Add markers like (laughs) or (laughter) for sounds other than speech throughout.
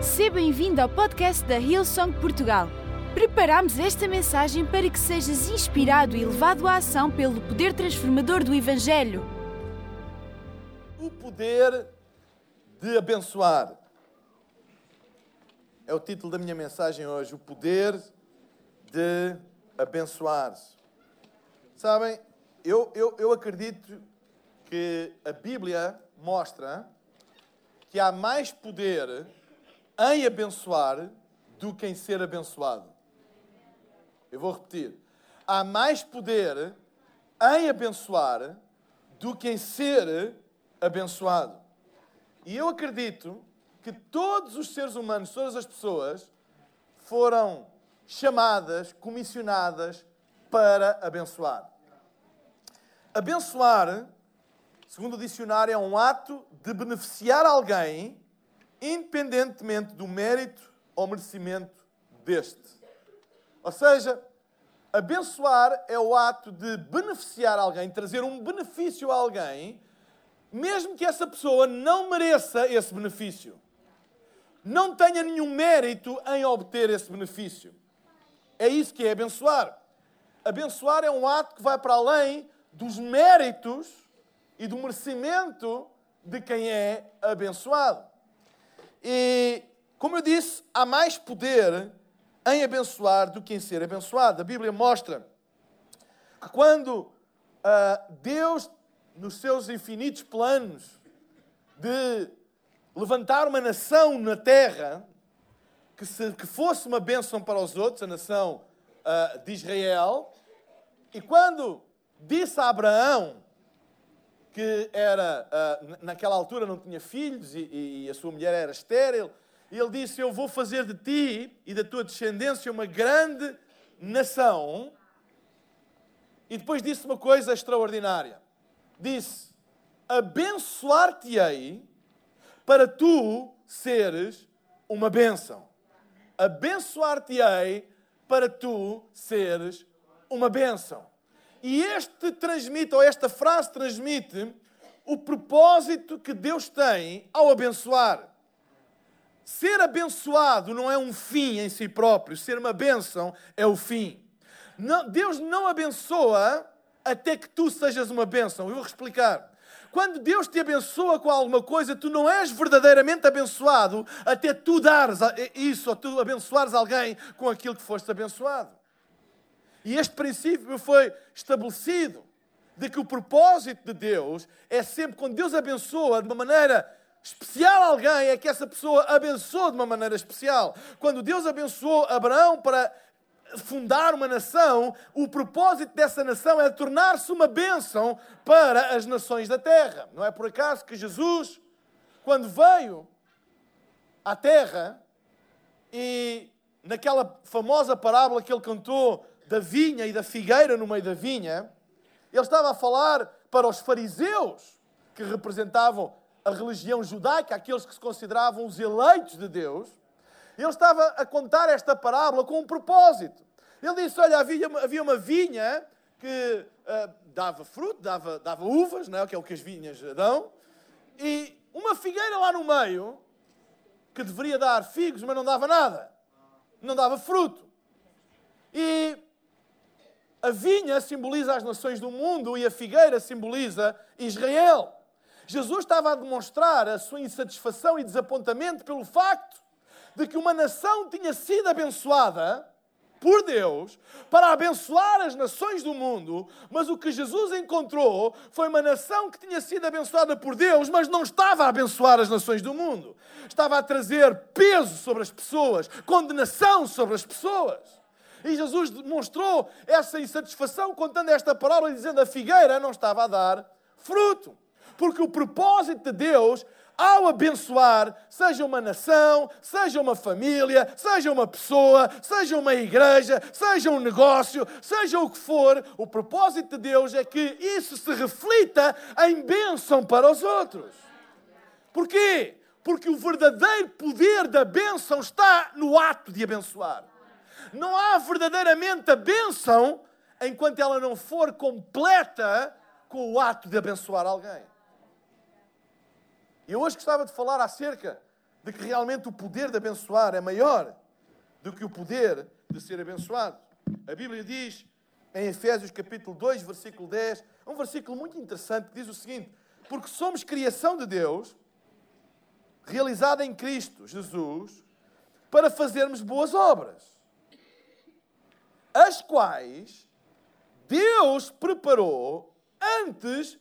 Seja bem-vindo ao podcast da Hillsong Portugal. Preparamos esta mensagem para que sejas inspirado e levado à ação pelo poder transformador do Evangelho. O poder de abençoar. É o título da minha mensagem hoje. O poder de abençoar. Sabem, eu, eu, eu acredito que a Bíblia mostra que há mais poder em abençoar do que em ser abençoado. Eu vou repetir. Há mais poder em abençoar do que em ser abençoado. E eu acredito que todos os seres humanos, todas as pessoas, foram chamadas, comissionadas para abençoar. Abençoar, segundo o dicionário, é um ato de beneficiar alguém, independentemente do mérito ou merecimento deste. Ou seja, abençoar é o ato de beneficiar alguém, trazer um benefício a alguém, mesmo que essa pessoa não mereça esse benefício. Não tenha nenhum mérito em obter esse benefício. É isso que é abençoar. Abençoar é um ato que vai para além dos méritos e do merecimento de quem é abençoado. E, como eu disse, há mais poder em abençoar do que em ser abençoado. A Bíblia mostra que quando uh, Deus, nos seus infinitos planos de levantar uma nação na terra que, se, que fosse uma bênção para os outros, a nação uh, de Israel, e quando disse a Abraão que era, uh, naquela altura não tinha filhos e, e a sua mulher era estéril, e ele disse: Eu vou fazer de ti e da tua descendência uma grande nação. E depois disse uma coisa extraordinária: Disse: Abençoar-te-ei para tu seres uma bênção. Abençoar-te-ei para tu seres uma bênção. E este transmite, ou esta frase transmite, o propósito que Deus tem ao abençoar. Ser abençoado não é um fim em si próprio, ser uma bênção é o fim. Não, Deus não abençoa até que tu sejas uma bênção. Eu vou explicar. Quando Deus te abençoa com alguma coisa, tu não és verdadeiramente abençoado até tu dares isso, ou tu abençoares alguém com aquilo que foste abençoado. E este princípio foi estabelecido de que o propósito de Deus é sempre quando Deus abençoa de uma maneira especial alguém é que essa pessoa abençoou de uma maneira especial. Quando Deus abençoou Abraão para fundar uma nação, o propósito dessa nação é tornar-se uma bênção para as nações da terra. Não é por acaso que Jesus, quando veio à terra e naquela famosa parábola que ele cantou da vinha e da figueira no meio da vinha, ele estava a falar para os fariseus que representavam a religião judaica, aqueles que se consideravam os eleitos de Deus, ele estava a contar esta parábola com um propósito. Ele disse: Olha, havia, havia uma vinha que uh, dava fruto, dava, dava uvas, não é? que é o que as vinhas dão, e uma figueira lá no meio que deveria dar figos, mas não dava nada, não dava fruto. E a vinha simboliza as nações do mundo e a figueira simboliza Israel. Jesus estava a demonstrar a sua insatisfação e desapontamento pelo facto de que uma nação tinha sido abençoada por Deus para abençoar as nações do mundo, mas o que Jesus encontrou foi uma nação que tinha sido abençoada por Deus, mas não estava a abençoar as nações do mundo. Estava a trazer peso sobre as pessoas, condenação sobre as pessoas. E Jesus demonstrou essa insatisfação contando esta parábola dizendo a figueira não estava a dar fruto. Porque o propósito de Deus, ao abençoar, seja uma nação, seja uma família, seja uma pessoa, seja uma igreja, seja um negócio, seja o que for, o propósito de Deus é que isso se reflita em bênção para os outros. Porquê? Porque o verdadeiro poder da bênção está no ato de abençoar. Não há verdadeiramente a bênção enquanto ela não for completa com o ato de abençoar alguém. E hoje gostava de falar acerca de que realmente o poder de abençoar é maior do que o poder de ser abençoado. A Bíblia diz em Efésios capítulo 2, versículo 10, um versículo muito interessante que diz o seguinte: Porque somos criação de Deus, realizada em Cristo Jesus, para fazermos boas obras, as quais Deus preparou antes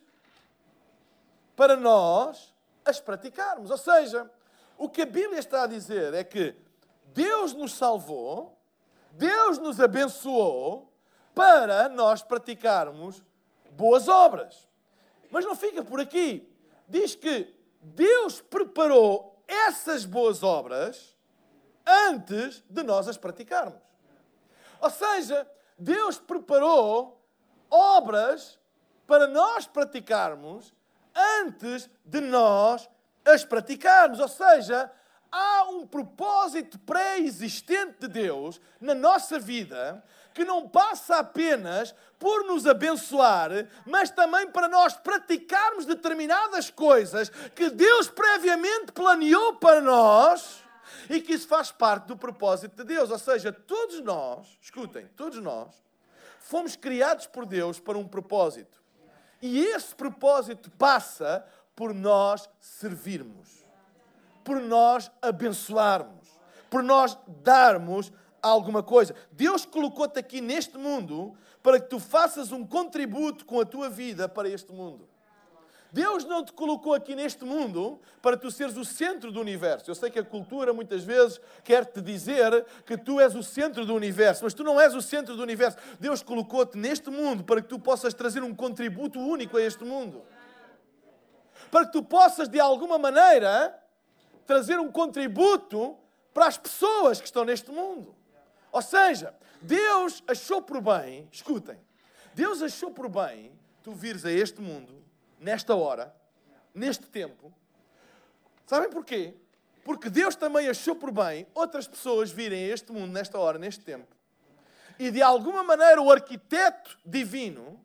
para nós as praticarmos. Ou seja, o que a Bíblia está a dizer é que Deus nos salvou, Deus nos abençoou para nós praticarmos boas obras. Mas não fica por aqui. Diz que Deus preparou essas boas obras antes de nós as praticarmos. Ou seja, Deus preparou obras para nós praticarmos antes de nós as praticarmos. Ou seja, há um propósito pré-existente de Deus na nossa vida que não passa apenas por nos abençoar, mas também para nós praticarmos determinadas coisas que Deus previamente planeou para nós e que isso faz parte do propósito de Deus. Ou seja, todos nós, escutem, todos nós, fomos criados por Deus para um propósito. E esse propósito passa por nós servirmos, por nós abençoarmos, por nós darmos alguma coisa. Deus colocou-te aqui neste mundo para que tu faças um contributo com a tua vida para este mundo. Deus não te colocou aqui neste mundo para tu seres o centro do universo. Eu sei que a cultura muitas vezes quer te dizer que tu és o centro do universo, mas tu não és o centro do universo. Deus colocou-te neste mundo para que tu possas trazer um contributo único a este mundo. Para que tu possas, de alguma maneira, trazer um contributo para as pessoas que estão neste mundo. Ou seja, Deus achou por bem, escutem, Deus achou por bem tu vires a este mundo, nesta hora, neste tempo. Sabem porquê? Porque Deus também achou por bem outras pessoas virem a este mundo, nesta hora, neste tempo. E de alguma maneira o arquiteto divino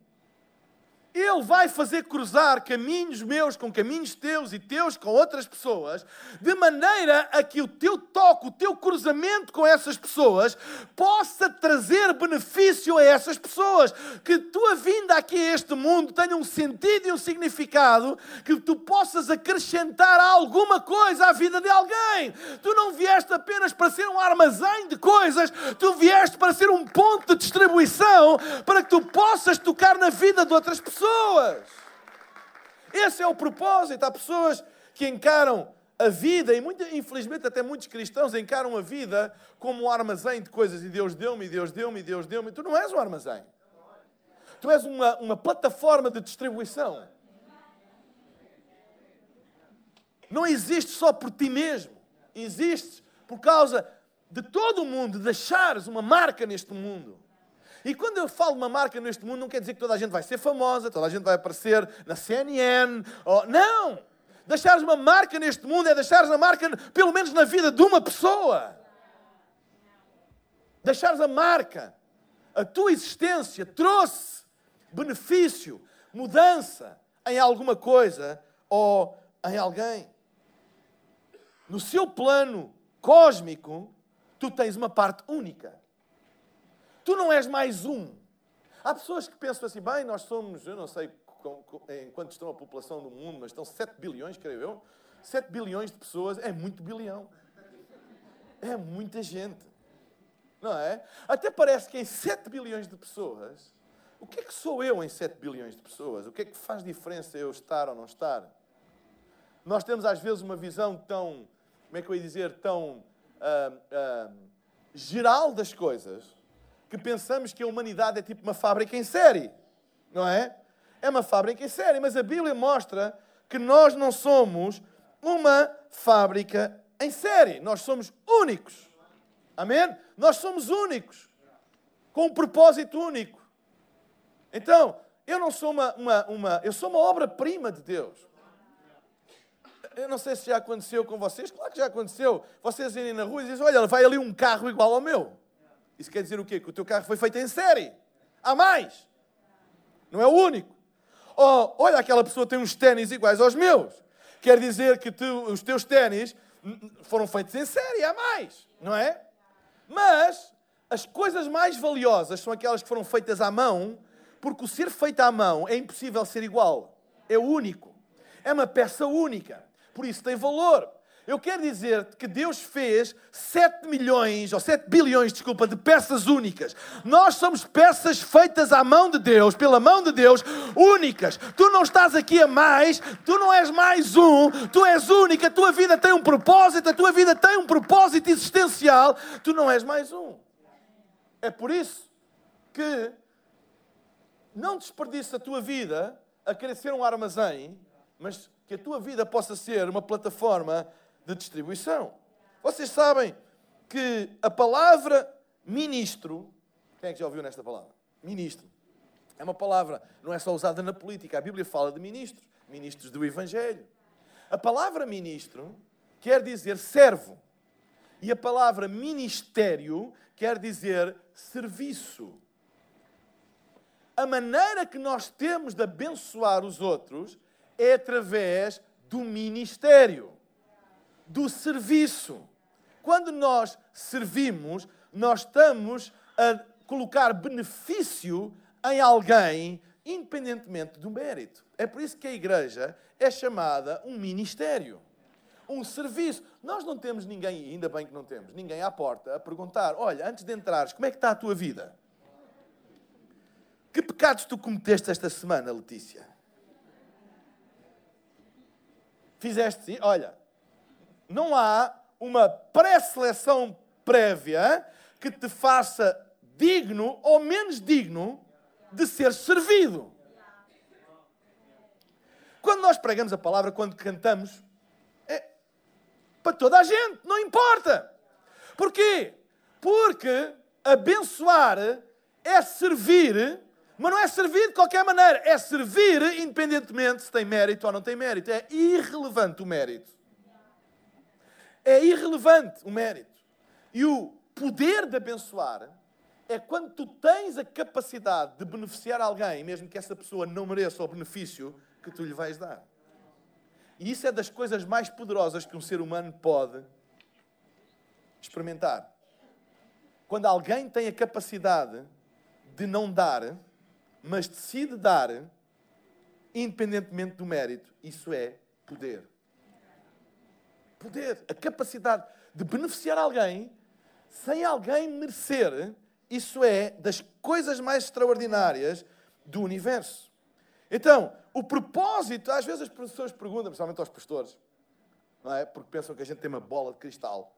ele vai fazer cruzar caminhos meus com caminhos teus e teus com outras pessoas, de maneira a que o teu toque, o teu cruzamento com essas pessoas possa trazer benefício a essas pessoas. Que tua vinda aqui a este mundo tenha um sentido e um significado, que tu possas acrescentar alguma coisa à vida de alguém. Tu não vieste apenas para ser um armazém de coisas, tu vieste para ser um ponto de distribuição para que tu possas tocar na vida de outras pessoas pessoas. Esse é o propósito. Há pessoas que encaram a vida, e muito, infelizmente até muitos cristãos encaram a vida como um armazém de coisas. E Deus deu-me, Deus deu-me, Deus deu-me. Tu não és um armazém. Tu és uma, uma plataforma de distribuição. Não existes só por ti mesmo. Existes por causa de todo o mundo, de deixares uma marca neste mundo. E quando eu falo uma marca neste mundo, não quer dizer que toda a gente vai ser famosa, toda a gente vai aparecer na CNN. Ou... Não! Deixares uma marca neste mundo é deixares a marca, pelo menos na vida de uma pessoa. Deixares a marca. A tua existência trouxe benefício, mudança em alguma coisa ou em alguém. No seu plano cósmico, tu tens uma parte única. Tu não és mais um. Há pessoas que pensam assim, bem, nós somos, eu não sei em quanto estão a população do mundo, mas estão 7 bilhões, creio eu. 7 bilhões de pessoas é muito bilhão. É muita gente. Não é? Até parece que em 7 bilhões de pessoas, o que é que sou eu em 7 bilhões de pessoas? O que é que faz diferença eu estar ou não estar? Nós temos às vezes uma visão tão, como é que eu ia dizer, tão uh, uh, geral das coisas, que pensamos que a humanidade é tipo uma fábrica em série, não é? É uma fábrica em série, mas a Bíblia mostra que nós não somos uma fábrica em série, nós somos únicos. Amém? Nós somos únicos, com um propósito único. Então, eu não sou uma, uma, uma eu sou uma obra-prima de Deus. Eu não sei se já aconteceu com vocês, claro que já aconteceu. Vocês irem na rua e dizem: Olha, vai ali um carro igual ao meu. Isso quer dizer o quê? Que o teu carro foi feito em série. Há mais. Não é o único. Oh, olha, aquela pessoa tem uns ténis iguais aos meus. Quer dizer que tu, os teus ténis foram feitos em série, há mais, não é? Mas as coisas mais valiosas são aquelas que foram feitas à mão, porque o ser feito à mão é impossível ser igual. É único. É uma peça única. Por isso tem valor. Eu quero dizer que Deus fez 7 milhões, ou 7 bilhões, desculpa, de peças únicas. Nós somos peças feitas à mão de Deus, pela mão de Deus, únicas. Tu não estás aqui a mais, tu não és mais um, tu és única, a tua vida tem um propósito, a tua vida tem um propósito existencial, tu não és mais um. É por isso que não desperdiça a tua vida a querer ser um armazém, mas que a tua vida possa ser uma plataforma de distribuição. Vocês sabem que a palavra ministro, quem é que já ouviu nesta palavra? Ministro. É uma palavra, não é só usada na política, a Bíblia fala de ministros, ministros do Evangelho. A palavra ministro quer dizer servo. E a palavra ministério quer dizer serviço. A maneira que nós temos de abençoar os outros é através do ministério do serviço. Quando nós servimos, nós estamos a colocar benefício em alguém, independentemente do mérito. É por isso que a igreja é chamada um ministério, um serviço. Nós não temos ninguém, ainda bem que não temos, ninguém à porta a perguntar: olha, antes de entrares, como é que está a tua vida? Que pecados tu cometeste esta semana, Letícia? Fizeste? Olha, não há uma pré-seleção prévia que te faça digno ou menos digno de ser servido. Quando nós pregamos a palavra, quando cantamos, é para toda a gente, não importa. Porquê? Porque abençoar é servir, mas não é servir de qualquer maneira, é servir independentemente se tem mérito ou não tem mérito. É irrelevante o mérito. É irrelevante o mérito. E o poder de abençoar é quando tu tens a capacidade de beneficiar alguém, mesmo que essa pessoa não mereça o benefício que tu lhe vais dar. E isso é das coisas mais poderosas que um ser humano pode experimentar. Quando alguém tem a capacidade de não dar, mas decide dar, independentemente do mérito, isso é poder poder, a capacidade de beneficiar alguém sem alguém merecer, isso é das coisas mais extraordinárias do universo. Então, o propósito, às vezes as pessoas perguntam, principalmente aos pastores, não é? Porque pensam que a gente tem uma bola de cristal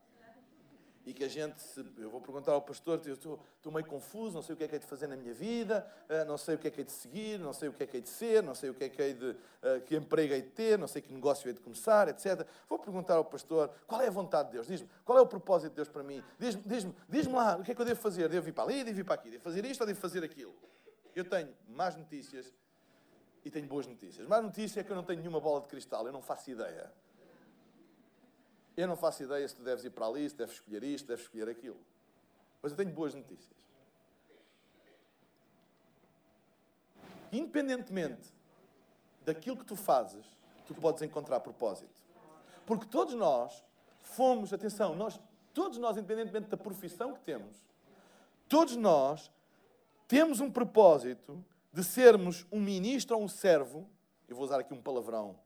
e que a gente, se, eu vou perguntar ao pastor, eu estou, estou, meio confuso, não sei o que é que hei de fazer na minha vida, uh, não sei o que é que hei de seguir, não sei o que é que hei de ser, não sei o que é que hei de, uh, que emprego hei de ter, não sei que negócio hei de começar, etc. Vou perguntar ao pastor, qual é a vontade de Deus? Diz-me, qual é o propósito de Deus para mim? Diz-me, diz-me, diz-me lá, o que é que eu devo fazer? Devo ir para ali, devo ir para aqui, devo fazer isto ou devo fazer aquilo? Eu tenho más notícias e tenho boas notícias. Má notícia é que eu não tenho nenhuma bola de cristal, eu não faço ideia. Eu não faço ideia se tu deves ir para ali, se deves escolher isto, deves escolher aquilo. Mas eu tenho boas notícias. Independentemente daquilo que tu fazes, tu podes encontrar propósito. Porque todos nós fomos, atenção, nós, todos nós, independentemente da profissão que temos, todos nós temos um propósito de sermos um ministro ou um servo, eu vou usar aqui um palavrão,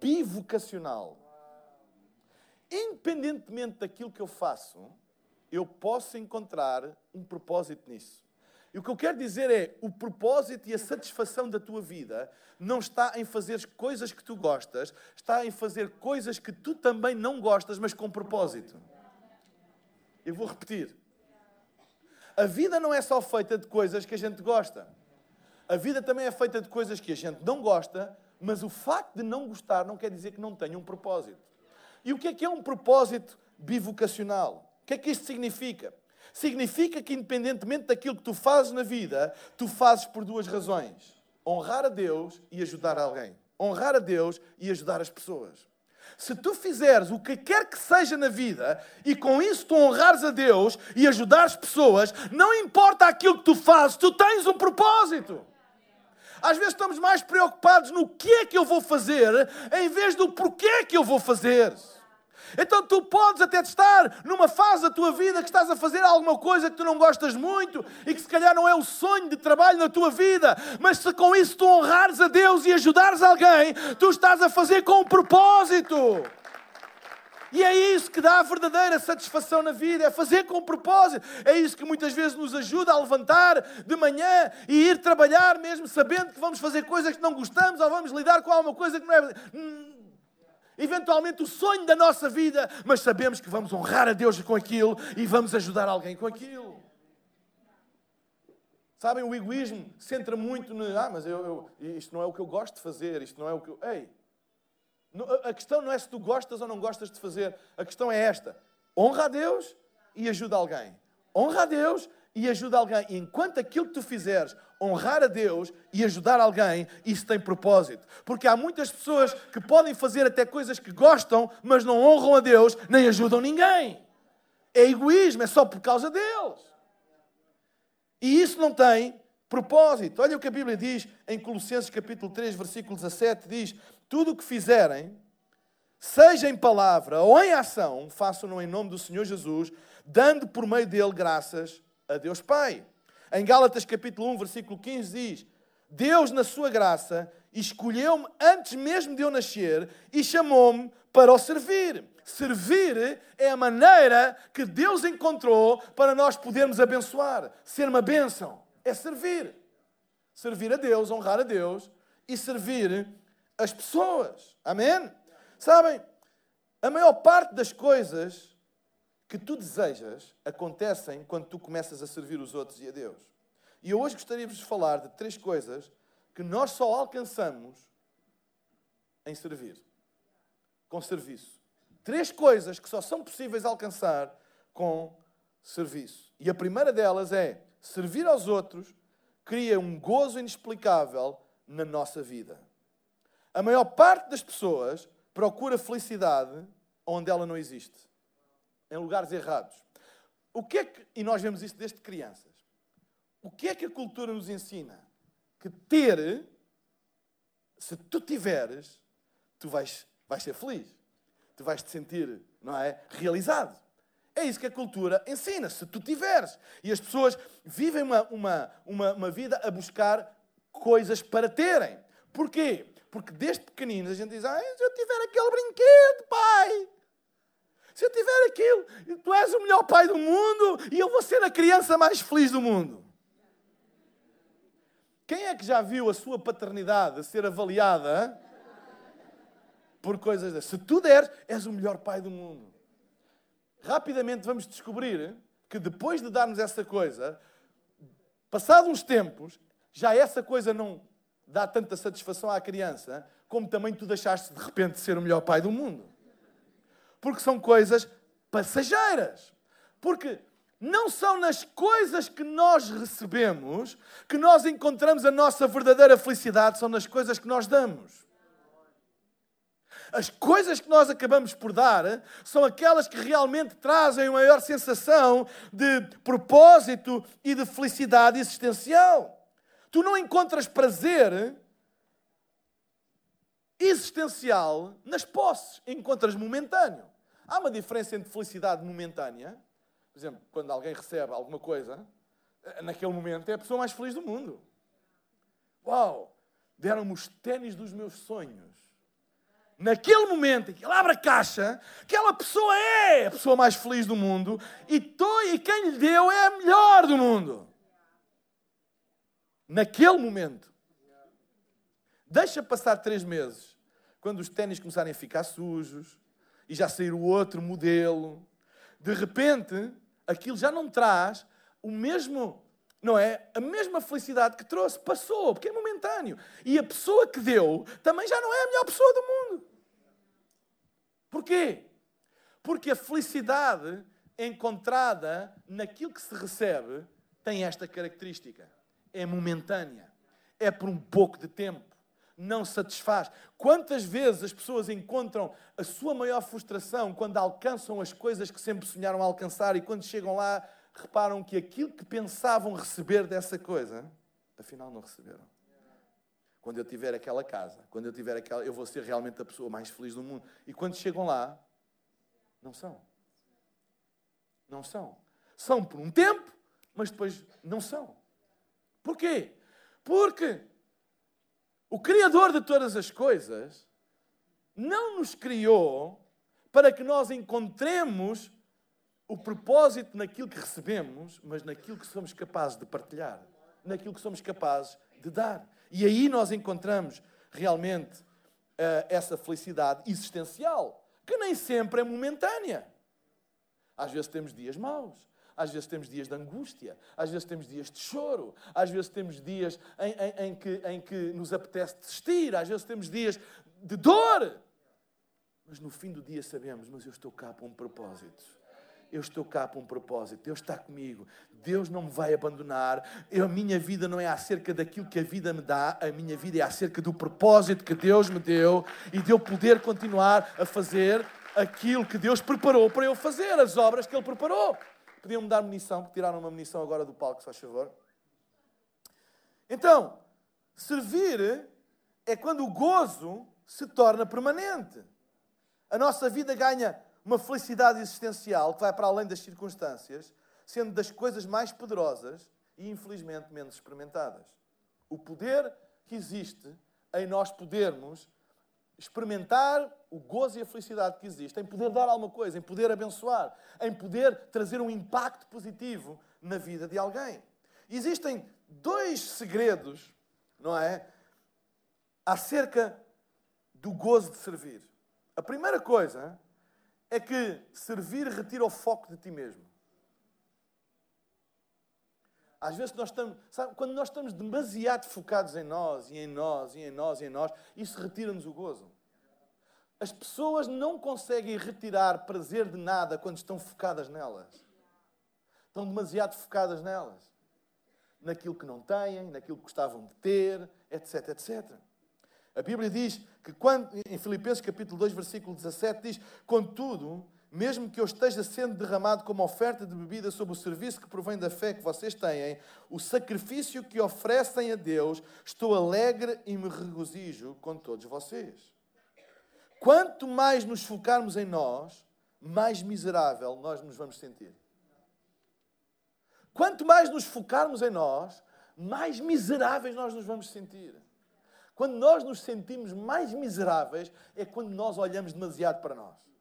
bivocacional independentemente daquilo que eu faço, eu posso encontrar um propósito nisso. E o que eu quero dizer é: o propósito e a satisfação da tua vida não está em fazer coisas que tu gostas, está em fazer coisas que tu também não gostas, mas com propósito. Eu vou repetir. A vida não é só feita de coisas que a gente gosta. A vida também é feita de coisas que a gente não gosta, mas o facto de não gostar não quer dizer que não tenha um propósito. E o que é que é um propósito bivocacional? O que é que isto significa? Significa que, independentemente daquilo que tu fazes na vida, tu fazes por duas razões: honrar a Deus e ajudar alguém. Honrar a Deus e ajudar as pessoas. Se tu fizeres o que quer que seja na vida e com isso tu honrares a Deus e ajudares pessoas, não importa aquilo que tu fazes, tu tens um propósito. Às vezes estamos mais preocupados no que é que eu vou fazer, em vez do porquê que eu vou fazer. Então tu podes até estar numa fase da tua vida que estás a fazer alguma coisa que tu não gostas muito e que se calhar não é o sonho de trabalho na tua vida, mas se com isso tu honrares a Deus e ajudares alguém, tu estás a fazer com um propósito. E é isso que dá a verdadeira satisfação na vida, é fazer com propósito. É isso que muitas vezes nos ajuda a levantar de manhã e ir trabalhar, mesmo sabendo que vamos fazer coisas que não gostamos ou vamos lidar com alguma coisa que não é. Hum, eventualmente o sonho da nossa vida, mas sabemos que vamos honrar a Deus com aquilo e vamos ajudar alguém com aquilo. Sabem, o egoísmo centra muito no. Ah, mas eu, eu, isto não é o que eu gosto de fazer, isto não é o que eu. Ei, a questão não é se tu gostas ou não gostas de fazer. A questão é esta: honra a Deus e ajuda alguém. Honra a Deus e ajuda alguém. E enquanto aquilo que tu fizeres, honrar a Deus e ajudar alguém, isso tem propósito. Porque há muitas pessoas que podem fazer até coisas que gostam, mas não honram a Deus nem ajudam ninguém. É egoísmo, é só por causa deles. E isso não tem propósito. Olha o que a Bíblia diz em Colossenses capítulo 3, versículo 17, diz: tudo o que fizerem, seja em palavra ou em ação, façam-no em nome do Senhor Jesus, dando por meio dele graças a Deus Pai. Em Gálatas capítulo 1, versículo 15 diz: Deus, na sua graça, escolheu-me antes mesmo de eu nascer e chamou-me para o servir. Servir é a maneira que Deus encontrou para nós podermos abençoar. Ser uma bênção é servir. Servir a Deus, honrar a Deus e servir as pessoas. Amém? Sabem, a maior parte das coisas que tu desejas acontecem quando tu começas a servir os outros e a Deus. E eu hoje gostaria de vos falar de três coisas que nós só alcançamos em servir. Com serviço. Três coisas que só são possíveis alcançar com serviço. E a primeira delas é servir aos outros cria um gozo inexplicável na nossa vida. A maior parte das pessoas procura felicidade onde ela não existe, em lugares errados. O que é que, e nós vemos isto desde crianças, o que é que a cultura nos ensina? Que ter, se tu tiveres, tu vais, vais ser feliz, tu vais te sentir, não é, realizado. É isso que a cultura ensina, se tu tiveres. E as pessoas vivem uma, uma, uma, uma vida a buscar coisas para terem. Porquê? Porque desde pequeninos a gente diz: ah, se eu tiver aquele brinquedo, pai, se eu tiver aquilo, tu és o melhor pai do mundo e eu vou ser a criança mais feliz do mundo. Quem é que já viu a sua paternidade ser avaliada por coisas dessas? Se tu deres, és o melhor pai do mundo. Rapidamente vamos descobrir que depois de darmos essa coisa, passados uns tempos, já essa coisa não dá tanta satisfação à criança, como também tu deixaste de repente ser o melhor pai do mundo. Porque são coisas passageiras. Porque não são nas coisas que nós recebemos que nós encontramos a nossa verdadeira felicidade, são nas coisas que nós damos. As coisas que nós acabamos por dar são aquelas que realmente trazem a maior sensação de propósito e de felicidade existencial. Tu não encontras prazer existencial nas posses, encontras momentâneo. Há uma diferença entre felicidade momentânea, por exemplo, quando alguém recebe alguma coisa, naquele momento é a pessoa mais feliz do mundo. Uau! Deram-me os ténis dos meus sonhos. Naquele momento em que ele abre a caixa, aquela pessoa é a pessoa mais feliz do mundo e, e quem lhe deu é a melhor do mundo naquele momento. Deixa passar três meses, quando os ténis começarem a ficar sujos e já sair o outro modelo. De repente, aquilo já não traz o mesmo, não é? A mesma felicidade que trouxe. Passou, porque é momentâneo. E a pessoa que deu também já não é a melhor pessoa do mundo. Porquê? Porque a felicidade encontrada naquilo que se recebe tem esta característica é momentânea, é por um pouco de tempo, não satisfaz. Quantas vezes as pessoas encontram a sua maior frustração quando alcançam as coisas que sempre sonharam alcançar e quando chegam lá reparam que aquilo que pensavam receber dessa coisa, afinal não receberam. Quando eu tiver aquela casa, quando eu tiver aquela, eu vou ser realmente a pessoa mais feliz do mundo. E quando chegam lá, Não são. Não são. São por um tempo, mas depois não são. Porquê? Porque o Criador de todas as coisas não nos criou para que nós encontremos o propósito naquilo que recebemos, mas naquilo que somos capazes de partilhar, naquilo que somos capazes de dar. E aí nós encontramos realmente uh, essa felicidade existencial, que nem sempre é momentânea. Às vezes temos dias maus, às vezes temos dias de angústia, às vezes temos dias de choro, às vezes temos dias em, em, em, que, em que nos apetece desistir, às vezes temos dias de dor. Mas no fim do dia sabemos, mas eu estou cá para um propósito. Eu estou cá para um propósito. Deus está comigo. Deus não me vai abandonar. Eu, a minha vida não é acerca daquilo que a vida me dá. A minha vida é acerca do propósito que Deus me deu e de eu poder continuar a fazer aquilo que Deus preparou para eu fazer, as obras que Ele preparou. Podiam-me dar munição, porque tiraram uma munição agora do palco, se faz favor. Então, servir é quando o gozo se torna permanente. A nossa vida ganha uma felicidade existencial que vai para além das circunstâncias, sendo das coisas mais poderosas e, infelizmente, menos experimentadas. O poder que existe em nós podermos experimentar o gozo e a felicidade que existe, em poder dar alguma coisa, em poder abençoar, em poder trazer um impacto positivo na vida de alguém. Existem dois segredos, não é? Acerca do gozo de servir. A primeira coisa é que servir retira o foco de ti mesmo. Às vezes nós estamos, sabe, quando nós estamos demasiado focados em nós, e em nós, e em nós, e em nós, isso retira-nos o gozo. As pessoas não conseguem retirar prazer de nada quando estão focadas nelas. Estão demasiado focadas nelas. Naquilo que não têm, naquilo que gostavam de ter, etc, etc. A Bíblia diz que quando, em Filipenses capítulo 2, versículo 17, diz, contudo, mesmo que eu esteja sendo derramado como oferta de bebida sobre o serviço que provém da fé que vocês têm, o sacrifício que oferecem a Deus, estou alegre e me regozijo com todos vocês. Quanto mais nos focarmos em nós, mais miserável nós nos vamos sentir. Quanto mais nos focarmos em nós, mais miseráveis nós nos vamos sentir. Quando nós nos sentimos mais miseráveis, é quando nós olhamos demasiado para nós.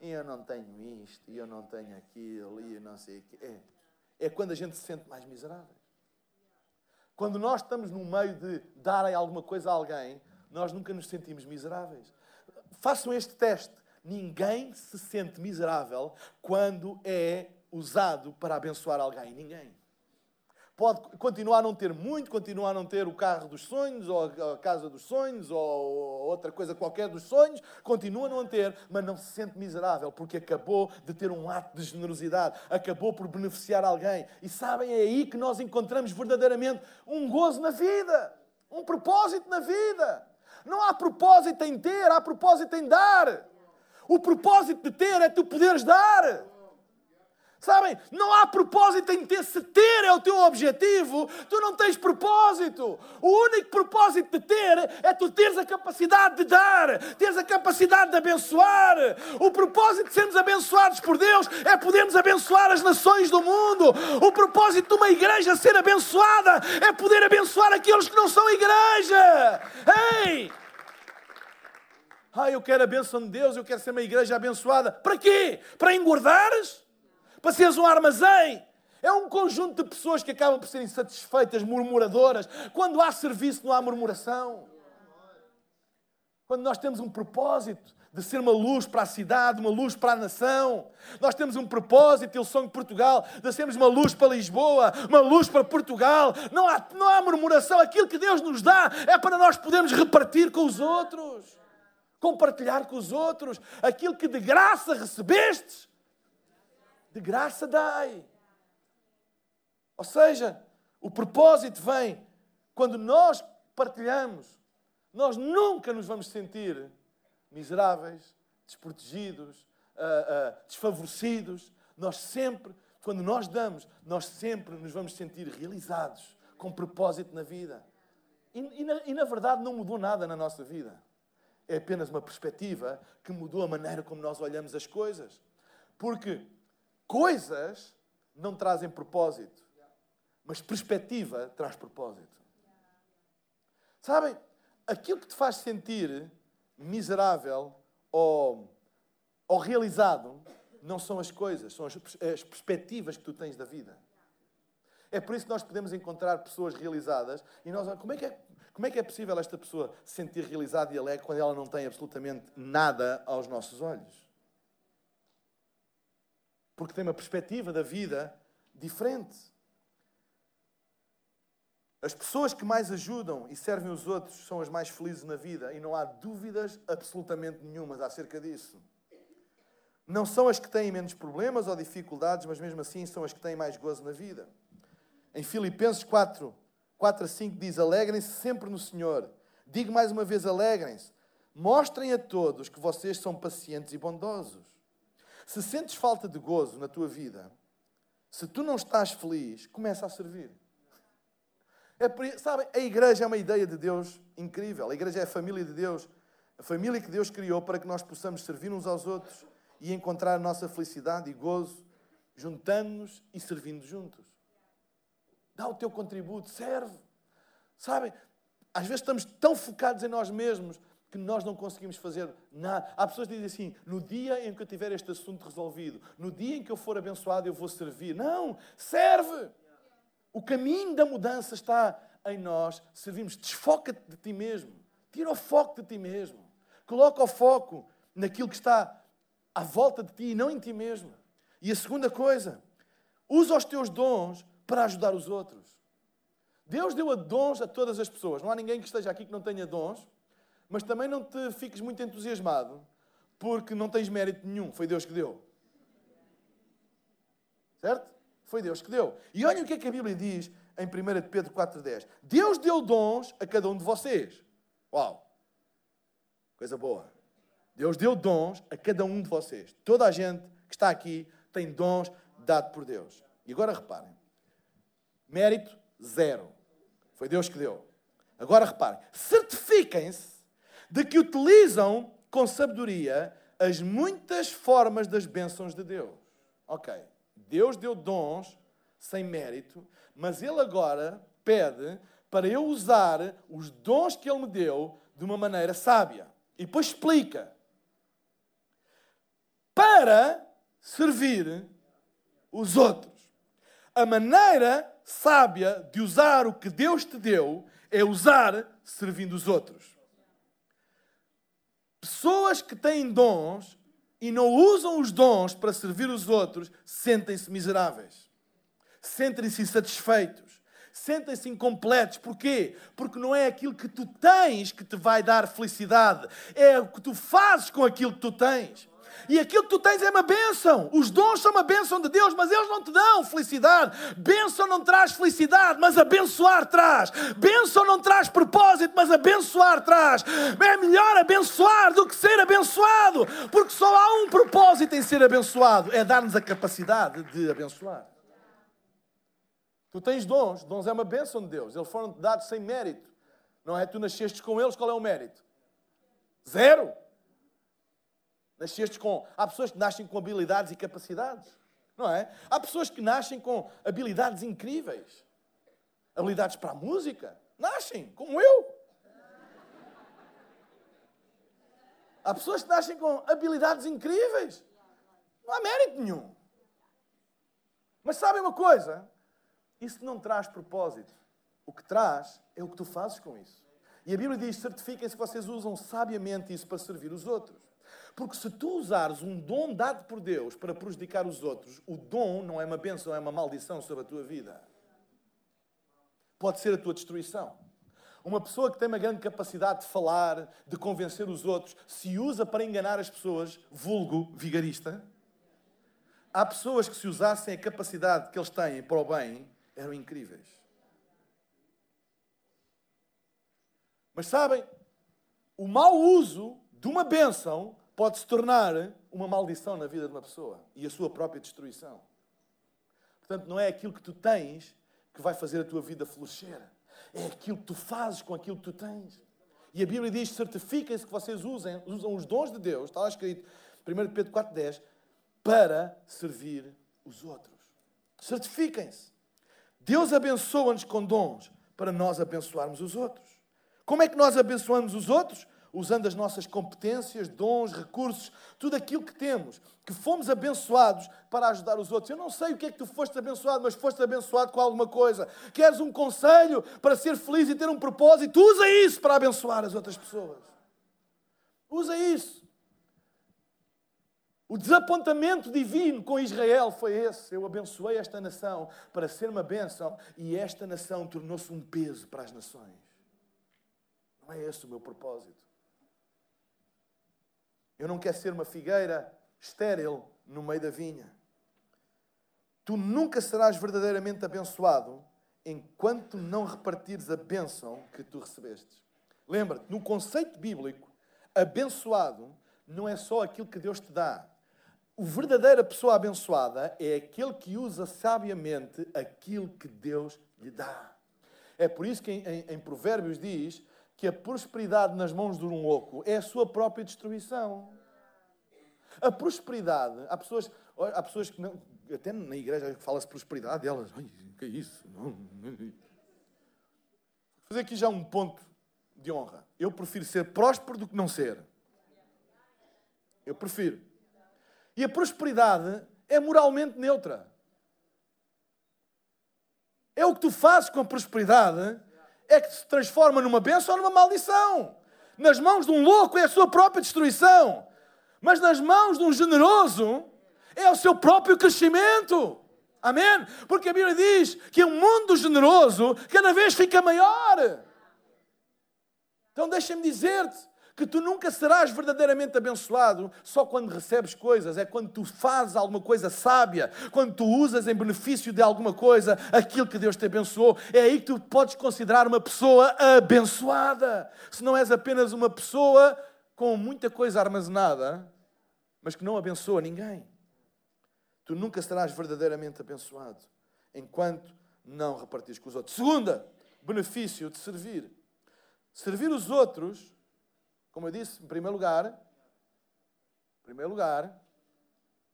E eu não tenho isto, e eu não tenho aquilo, e eu não sei o que. É. é quando a gente se sente mais miserável. Quando nós estamos no meio de dar alguma coisa a alguém, nós nunca nos sentimos miseráveis. Façam este teste. Ninguém se sente miserável quando é usado para abençoar alguém. Ninguém pode continuar a não ter muito, continuar a não ter o carro dos sonhos, ou a casa dos sonhos, ou outra coisa qualquer dos sonhos, continua a não ter, mas não se sente miserável, porque acabou de ter um ato de generosidade, acabou por beneficiar alguém. E sabem, é aí que nós encontramos verdadeiramente um gozo na vida, um propósito na vida. Não há propósito em ter, há propósito em dar. O propósito de ter é tu poderes dar. Sabem, não há propósito em ter. Se ter é o teu objetivo, tu não tens propósito. O único propósito de ter é tu teres a capacidade de dar, teres a capacidade de abençoar. O propósito de sermos abençoados por Deus é podermos abençoar as nações do mundo. O propósito de uma igreja ser abençoada é poder abençoar aqueles que não são igreja. Ei! Ah, eu quero a bênção de Deus, eu quero ser uma igreja abençoada. Para quê? Para engordares? Para seres um armazém. É um conjunto de pessoas que acabam por ser insatisfeitas, murmuradoras. Quando há serviço, não há murmuração. Quando nós temos um propósito de ser uma luz para a cidade, uma luz para a nação. Nós temos um propósito, eles são de Portugal, de sermos uma luz para Lisboa, uma luz para Portugal. Não há, não há murmuração. Aquilo que Deus nos dá é para nós podermos repartir com os outros, compartilhar com os outros. Aquilo que de graça recebestes, de graça dai. Ou seja, o propósito vem quando nós partilhamos, nós nunca nos vamos sentir miseráveis, desprotegidos, uh, uh, desfavorecidos. Nós sempre, quando nós damos, nós sempre nos vamos sentir realizados, com propósito na vida. E, e, na, e na verdade não mudou nada na nossa vida. É apenas uma perspectiva que mudou a maneira como nós olhamos as coisas. Porque coisas não trazem propósito, mas perspectiva traz propósito. Sabem, aquilo que te faz sentir miserável ou, ou realizado não são as coisas, são as, as perspectivas que tu tens da vida. É por isso que nós podemos encontrar pessoas realizadas e nós, como é que é, como é, que é possível esta pessoa se sentir realizada e alegre quando ela não tem absolutamente nada aos nossos olhos? Porque tem uma perspectiva da vida diferente. As pessoas que mais ajudam e servem os outros são as mais felizes na vida e não há dúvidas absolutamente nenhumas acerca disso. Não são as que têm menos problemas ou dificuldades, mas mesmo assim são as que têm mais gozo na vida. Em Filipenses 4, 4 a 5 diz: Alegrem-se sempre no Senhor. Digo mais uma vez: alegrem-se. Mostrem a todos que vocês são pacientes e bondosos. Se sentes falta de gozo na tua vida, se tu não estás feliz, começa a servir. É a igreja é uma ideia de Deus incrível. A igreja é a família de Deus, a família que Deus criou para que nós possamos servir uns aos outros e encontrar a nossa felicidade e gozo, juntando-nos e servindo juntos. Dá o teu contributo, serve. Sabem, às vezes estamos tão focados em nós mesmos que nós não conseguimos fazer nada. Há pessoas que dizem assim: no dia em que eu tiver este assunto resolvido, no dia em que eu for abençoado, eu vou servir. Não, serve. O caminho da mudança está em nós servirmos. Desfoca-te de ti mesmo. Tira o foco de ti mesmo. Coloca o foco naquilo que está à volta de ti e não em ti mesmo. E a segunda coisa, usa os teus dons para ajudar os outros. Deus deu a dons a todas as pessoas. Não há ninguém que esteja aqui que não tenha dons, mas também não te fiques muito entusiasmado porque não tens mérito nenhum. Foi Deus que deu. Certo? Foi Deus que deu. E olha o que é que a Bíblia diz em 1 Pedro 4,10. Deus deu dons a cada um de vocês. Uau! Coisa boa. Deus deu dons a cada um de vocês. Toda a gente que está aqui tem dons dados por Deus. E agora reparem. Mérito zero. Foi Deus que deu. Agora reparem, certifiquem-se de que utilizam com sabedoria as muitas formas das bênçãos de Deus. Ok, Deus deu dons sem mérito, mas Ele agora pede para eu usar os dons que Ele me deu de uma maneira sábia. E depois explica. Para servir os outros. A maneira sábia de usar o que Deus te deu é usar servindo os outros. Pessoas que têm dons e não usam os dons para servir os outros sentem-se miseráveis, sentem-se insatisfeitos, sentem-se incompletos. Porquê? Porque não é aquilo que tu tens que te vai dar felicidade, é o que tu fazes com aquilo que tu tens. E aquilo que tu tens é uma bênção. Os dons são uma bênção de Deus, mas eles não te dão felicidade. Bênção não traz felicidade, mas abençoar traz. Bênção não traz propósito, mas abençoar traz. É melhor abençoar do que ser abençoado, porque só há um propósito em ser abençoado: é dar-nos a capacidade de abençoar. Tu tens dons, dons é uma bênção de Deus, eles foram dados sem mérito. Não é? Tu nasceste com eles, qual é o mérito? Zero. Nasceste com. Há pessoas que nascem com habilidades e capacidades, não é? Há pessoas que nascem com habilidades incríveis, habilidades para a música. Nascem, como eu. Há pessoas que nascem com habilidades incríveis. Não há mérito nenhum. Mas sabem uma coisa? Isso não traz propósito. O que traz é o que tu fazes com isso. E a Bíblia diz: certifiquem-se que vocês usam sabiamente isso para servir os outros. Porque se tu usares um dom dado por Deus para prejudicar os outros, o dom não é uma bênção, é uma maldição sobre a tua vida. Pode ser a tua destruição. Uma pessoa que tem uma grande capacidade de falar, de convencer os outros, se usa para enganar as pessoas, vulgo vigarista. Há pessoas que, se usassem a capacidade que eles têm para o bem, eram incríveis. Mas sabem, o mau uso de uma bênção pode se tornar uma maldição na vida de uma pessoa e a sua própria destruição. Portanto, não é aquilo que tu tens que vai fazer a tua vida florescer. É aquilo que tu fazes com aquilo que tu tens. E a Bíblia diz: certifiquem-se que vocês usem, usam os dons de Deus, está lá escrito, 1 Pedro 4,10, para servir os outros. Certifiquem-se. Deus abençoa-nos com dons para nós abençoarmos os outros. Como é que nós abençoamos os outros? Usando as nossas competências, dons, recursos, tudo aquilo que temos, que fomos abençoados para ajudar os outros. Eu não sei o que é que tu foste abençoado, mas foste abençoado com alguma coisa. Queres um conselho para ser feliz e ter um propósito? Usa isso para abençoar as outras pessoas. Usa isso. O desapontamento divino com Israel foi esse. Eu abençoei esta nação para ser uma bênção e esta nação tornou-se um peso para as nações. Não é esse o meu propósito. Eu não quero ser uma figueira estéril no meio da vinha. Tu nunca serás verdadeiramente abençoado enquanto não repartires a bênção que tu recebeste. Lembra-te, no conceito bíblico, abençoado não é só aquilo que Deus te dá o verdadeira pessoa abençoada é aquele que usa sabiamente aquilo que Deus lhe dá. É por isso que em, em, em Provérbios diz que a prosperidade nas mãos de um louco é a sua própria destruição. A prosperidade, há pessoas, há pessoas que não, até na igreja fala-se prosperidade delas. Ai, que é isso? Não, Vou fazer aqui já um ponto de honra. Eu prefiro ser próspero do que não ser. Eu prefiro. E a prosperidade é moralmente neutra. É o que tu fazes com a prosperidade é que se transforma numa bênção ou numa maldição. Nas mãos de um louco é a sua própria destruição. Mas nas mãos de um generoso é o seu próprio crescimento. Amém? Porque a Bíblia diz que um mundo generoso cada vez fica maior. Então deixa-me dizer-te que tu nunca serás verdadeiramente abençoado só quando recebes coisas, é quando tu fazes alguma coisa sábia, quando tu usas em benefício de alguma coisa aquilo que Deus te abençoou. É aí que tu podes considerar uma pessoa abençoada. Se não és apenas uma pessoa com muita coisa armazenada, mas que não abençoa ninguém. Tu nunca serás verdadeiramente abençoado enquanto não repartires com os outros. Segunda, benefício de servir. Servir os outros como eu disse, em primeiro lugar, em primeiro lugar,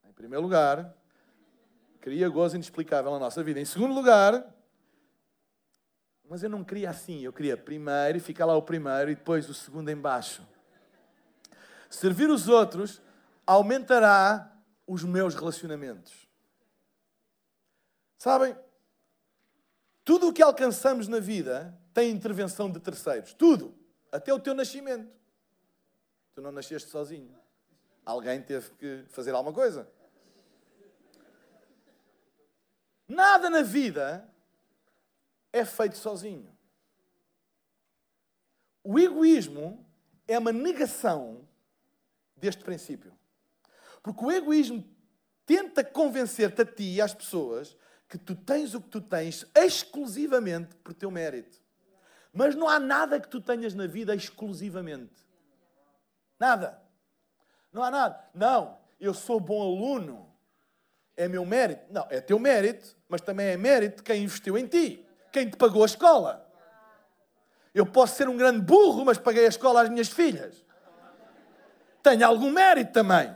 em primeiro lugar, cria gozo inexplicável na nossa vida. Em segundo lugar, mas eu não queria assim, eu queria primeiro e ficar lá o primeiro e depois o segundo embaixo. Servir os outros aumentará os meus relacionamentos. Sabem, tudo o que alcançamos na vida tem intervenção de terceiros. Tudo. Até o teu nascimento. Tu não nasceste sozinho. Alguém teve que fazer alguma coisa. Nada na vida é feito sozinho. O egoísmo é uma negação deste princípio. Porque o egoísmo tenta convencer-te a ti e às pessoas que tu tens o que tu tens exclusivamente por teu mérito. Mas não há nada que tu tenhas na vida exclusivamente. Nada. Não há nada. Não, eu sou bom aluno. É meu mérito. Não, é teu mérito, mas também é mérito quem investiu em ti, quem te pagou a escola. Eu posso ser um grande burro, mas paguei a escola às minhas filhas. Tenho algum mérito também.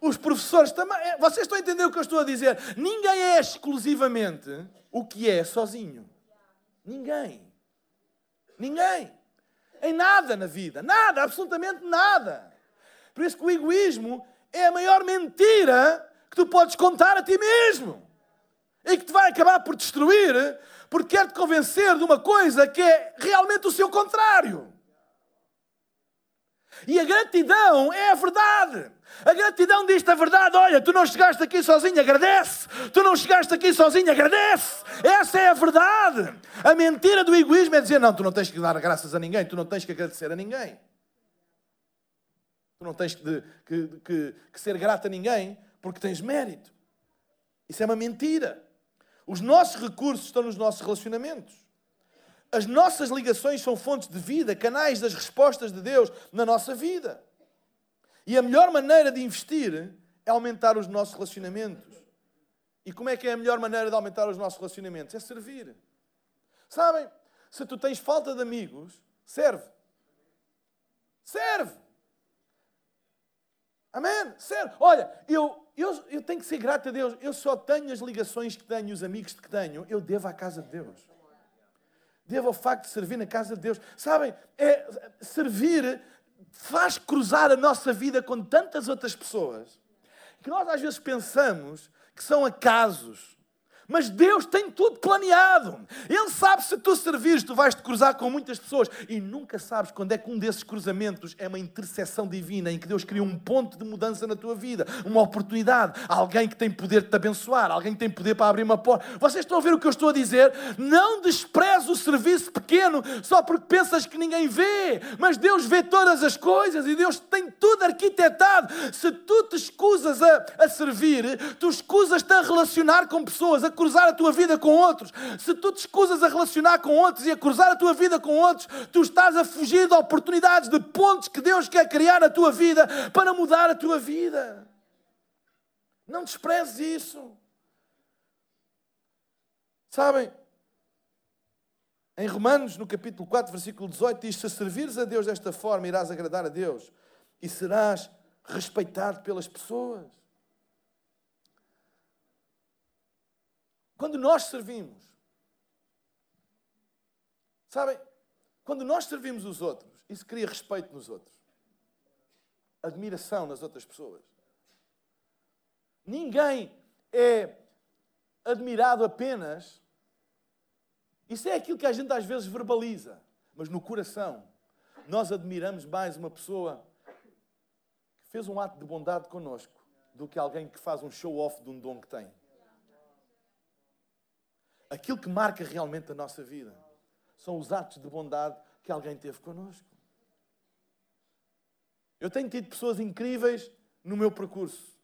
Os professores também. É, vocês estão a entender o que eu estou a dizer? Ninguém é exclusivamente o que é sozinho. Ninguém. Ninguém. Em nada na vida. Nada, absolutamente nada. Por isso que o egoísmo é a maior mentira que tu podes contar a ti mesmo. E que te vai acabar por destruir, porque quer te convencer de uma coisa que é realmente o seu contrário. E a gratidão é a verdade. A gratidão diz-te a verdade. Olha, tu não chegaste aqui sozinho, agradece. Tu não chegaste aqui sozinho, agradece. Essa é a verdade. A mentira do egoísmo é dizer: não, tu não tens que dar graças a ninguém, tu não tens que agradecer a ninguém. Tu não tens que, que, que, que ser grato a ninguém porque tens mérito. Isso é uma mentira. Os nossos recursos estão nos nossos relacionamentos. As nossas ligações são fontes de vida, canais das respostas de Deus na nossa vida. E a melhor maneira de investir é aumentar os nossos relacionamentos. E como é que é a melhor maneira de aumentar os nossos relacionamentos? É servir. Sabem, se tu tens falta de amigos, serve. Serve. Amém? Sério. Olha, eu, eu, eu tenho que ser grato a Deus. Eu só tenho as ligações que tenho, os amigos que tenho, eu devo à casa de Deus. Devo ao facto de servir na casa de Deus. Sabem, é, servir faz cruzar a nossa vida com tantas outras pessoas que nós às vezes pensamos que são acasos mas Deus tem tudo planeado. Ele sabe se tu servires, tu vais te cruzar com muitas pessoas. E nunca sabes quando é que um desses cruzamentos é uma intercessão divina em que Deus cria um ponto de mudança na tua vida, uma oportunidade, alguém que tem poder de te abençoar, alguém que tem poder para abrir uma porta. Vocês estão a ver o que eu estou a dizer? Não despreze o serviço pequeno só porque pensas que ninguém vê, mas Deus vê todas as coisas e Deus tem tudo arquitetado. Se tu te escusas a, a servir, tu escusas-te a relacionar com pessoas, a cruzar a tua vida com outros, se tu te escusas a relacionar com outros e a cruzar a tua vida com outros, tu estás a fugir de oportunidades, de pontos que Deus quer criar na tua vida para mudar a tua vida. Não desprezes isso. Sabem, em Romanos, no capítulo 4, versículo 18, diz: Se servires a Deus desta forma, irás agradar a Deus e serás respeitado pelas pessoas. Quando nós servimos, sabem, quando nós servimos os outros, isso cria respeito nos outros, admiração nas outras pessoas. Ninguém é admirado apenas. Isso é aquilo que a gente às vezes verbaliza, mas no coração nós admiramos mais uma pessoa que fez um ato de bondade connosco do que alguém que faz um show-off de um dom que tem aquilo que marca realmente a nossa vida são os atos de bondade que alguém teve connosco. Eu tenho tido pessoas incríveis no meu percurso,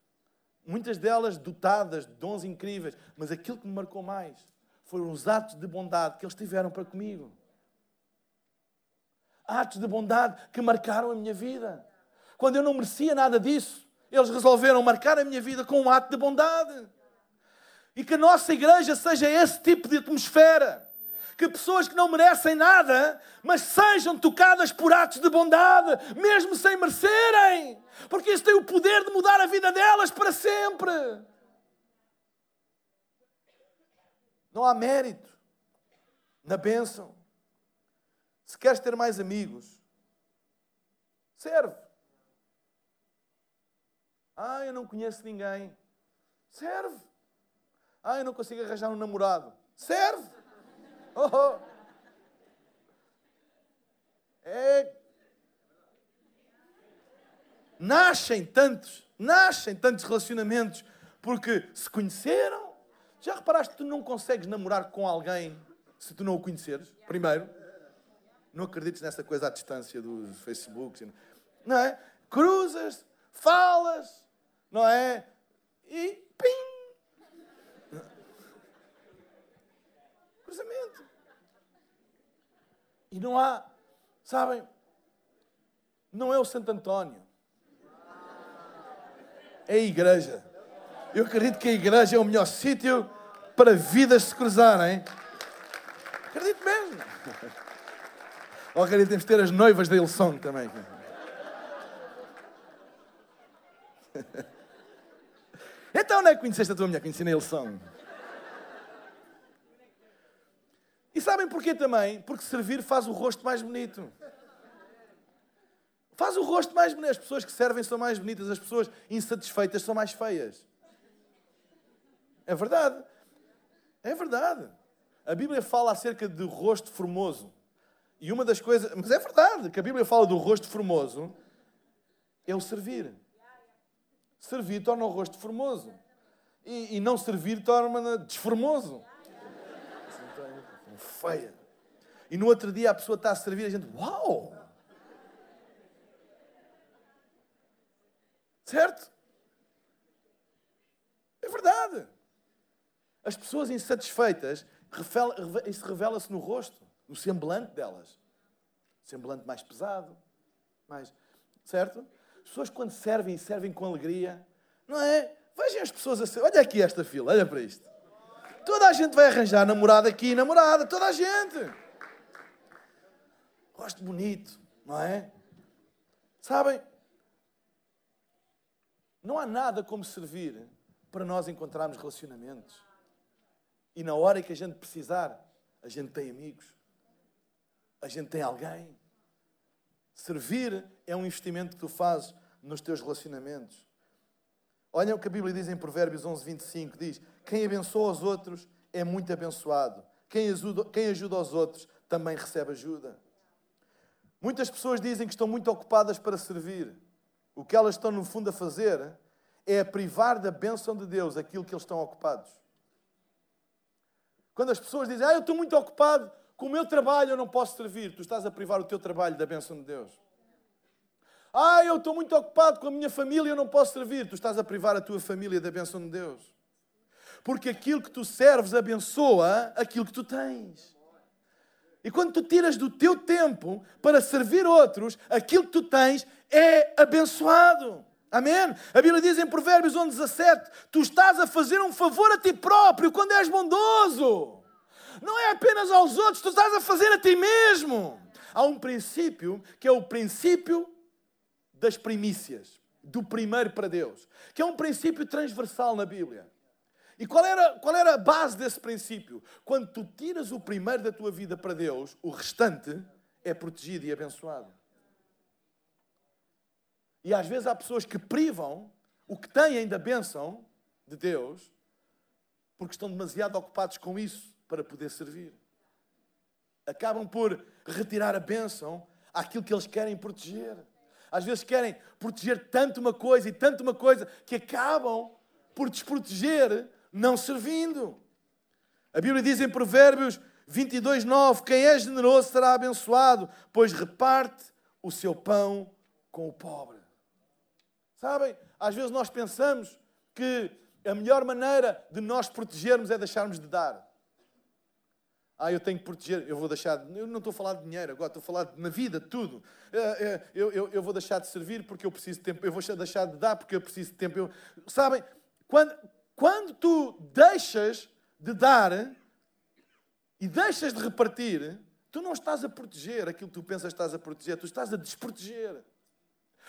muitas delas dotadas de dons incríveis, mas aquilo que me marcou mais foram os atos de bondade que eles tiveram para comigo. Atos de bondade que marcaram a minha vida. Quando eu não merecia nada disso, eles resolveram marcar a minha vida com um ato de bondade. E que a nossa igreja seja esse tipo de atmosfera. Que pessoas que não merecem nada, mas sejam tocadas por atos de bondade, mesmo sem merecerem. Porque isso tem o poder de mudar a vida delas para sempre. Não há mérito na bênção. Se queres ter mais amigos, serve. Ah, eu não conheço ninguém. Serve. Ah, eu não consigo arranjar um namorado. Serve! Oh, oh. É... Nascem tantos, nascem tantos relacionamentos porque se conheceram. Já reparaste que tu não consegues namorar com alguém se tu não o conheceres? Primeiro, não acredites nessa coisa à distância dos Facebook, não é? Cruzas, falas, não é? E pim, cruzamento. E não há, sabem, não é o Santo António. É a igreja. Eu acredito que a igreja é o melhor sítio para vidas se cruzarem. Acredito mesmo. Ou acredito temos de ter as noivas da Ilson também. Então onde é que conheceste a tua mulher? Conheci na Ilson. E sabem porquê também? Porque servir faz o rosto mais bonito. Faz o rosto mais bonito. As pessoas que servem são mais bonitas, as pessoas insatisfeitas são mais feias. É verdade. É verdade. A Bíblia fala acerca do rosto formoso. E uma das coisas. Mas é verdade que a Bíblia fala do rosto formoso é o servir. Servir torna o rosto formoso. E, e não servir torna desformoso feia. E no outro dia a pessoa está a servir a gente, uau! Certo? É verdade. As pessoas insatisfeitas, isso revela-se no rosto, no semblante delas. Semblante mais pesado, mais. Certo? As pessoas, quando servem, servem com alegria, não é? Vejam as pessoas a ser. Olha aqui esta fila, olha para isto. Toda a gente vai arranjar namorada aqui, namorada, toda a gente. Gosto bonito, não é? Sabem? Não há nada como servir para nós encontrarmos relacionamentos. E na hora que a gente precisar, a gente tem amigos. A gente tem alguém. Servir é um investimento que tu fazes nos teus relacionamentos. Olha o que a Bíblia diz em Provérbios 11, 25. Diz, quem abençoa os outros é muito abençoado. Quem ajuda, quem ajuda os outros também recebe ajuda. Muitas pessoas dizem que estão muito ocupadas para servir. O que elas estão, no fundo, a fazer é a privar da bênção de Deus aquilo que eles estão ocupados. Quando as pessoas dizem, ah, eu estou muito ocupado com o meu trabalho, eu não posso servir, tu estás a privar o teu trabalho da bênção de Deus. Ah, eu estou muito ocupado com a minha família, eu não posso servir, tu estás a privar a tua família da bênção de Deus. Porque aquilo que tu serves abençoa aquilo que tu tens. E quando tu tiras do teu tempo para servir outros, aquilo que tu tens é abençoado. Amém? A Bíblia diz em Provérbios 11, 17: Tu estás a fazer um favor a ti próprio quando és bondoso. Não é apenas aos outros, tu estás a fazer a ti mesmo. Há um princípio que é o princípio das primícias, do primeiro para Deus, que é um princípio transversal na Bíblia. E qual era, qual era a base desse princípio? Quando tu tiras o primeiro da tua vida para Deus, o restante é protegido e abençoado. E às vezes há pessoas que privam o que têm da bênção de Deus porque estão demasiado ocupados com isso para poder servir. Acabam por retirar a bênção àquilo que eles querem proteger. Às vezes querem proteger tanto uma coisa e tanto uma coisa que acabam por desproteger não servindo. A Bíblia diz em Provérbios 22, 9: Quem é generoso será abençoado, pois reparte o seu pão com o pobre. Sabem, às vezes nós pensamos que a melhor maneira de nós protegermos é deixarmos de dar. Ah, eu tenho que proteger, eu vou deixar, eu não estou a falar de dinheiro agora, estou a falar de, na vida, de tudo. Eh, eh, eu, eu, eu, vou deixar de servir porque eu preciso de tempo, eu vou deixar de dar porque eu preciso de tempo. Eu, sabem, quando, quando tu deixas de dar e deixas de repartir, tu não estás a proteger aquilo que tu pensas que estás a proteger, tu estás a desproteger.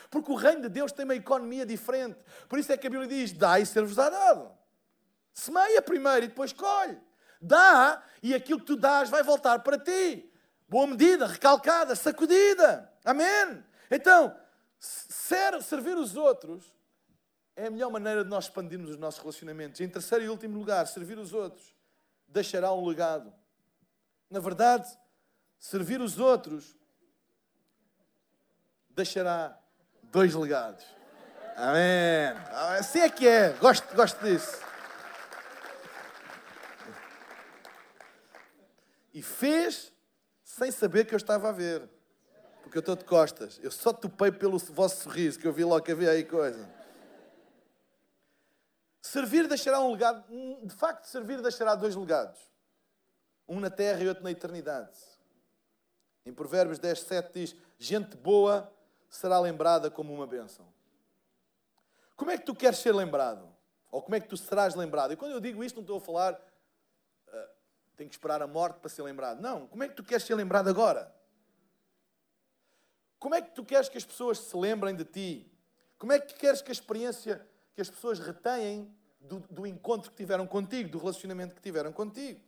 Porque o reino de Deus tem uma economia diferente. Por isso é que a Bíblia diz: dá e ser-vos-á dado. Semeia primeiro e depois colhe. Dá e aquilo que tu dás vai voltar para ti. Boa medida, recalcada, sacudida. Amém? Então, ser, servir os outros é a melhor maneira de nós expandirmos os nossos relacionamentos. Em terceiro e último lugar, servir os outros deixará um legado. Na verdade, servir os outros deixará dois legados. Amém. Assim é que é. Gosto, gosto disso. E fez sem saber que eu estava a ver. Porque eu estou de costas. Eu só topei pelo vosso sorriso, que eu vi logo que havia aí coisa. Servir deixará um legado. De facto, servir deixará dois legados. Um na terra e outro na eternidade. Em Provérbios 10, 7 diz: Gente boa será lembrada como uma bênção. Como é que tu queres ser lembrado? Ou como é que tu serás lembrado? E quando eu digo isto, não estou a falar, tenho que esperar a morte para ser lembrado. Não, como é que tu queres ser lembrado agora? Como é que tu queres que as pessoas se lembrem de ti? Como é que queres que a experiência que as pessoas retêm do, do encontro que tiveram contigo, do relacionamento que tiveram contigo?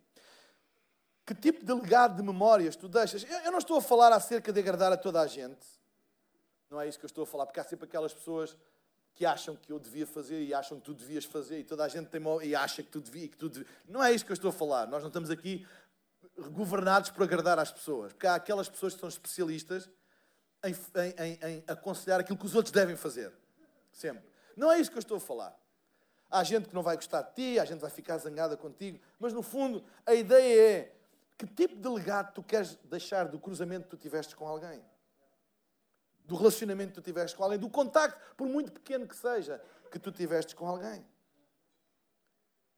Que tipo de legado de memórias tu deixas? Eu, eu não estou a falar acerca de agradar a toda a gente. Não é isso que eu estou a falar, porque há sempre aquelas pessoas que acham que eu devia fazer e acham que tu devias fazer e toda a gente tem e acha que tu devia que tu devia. Não é isso que eu estou a falar. Nós não estamos aqui governados por agradar às pessoas, porque há aquelas pessoas que são especialistas em, em, em, aconselhar aquilo que os outros devem fazer. Sempre. Não é isso que eu estou a falar. Há gente que não vai gostar de ti, há gente que vai ficar zangada contigo, mas no fundo a ideia é que tipo de legado tu queres deixar do cruzamento que tu tiveste com alguém do relacionamento que tu tiveste com alguém, do contacto, por muito pequeno que seja, que tu tiveste com alguém.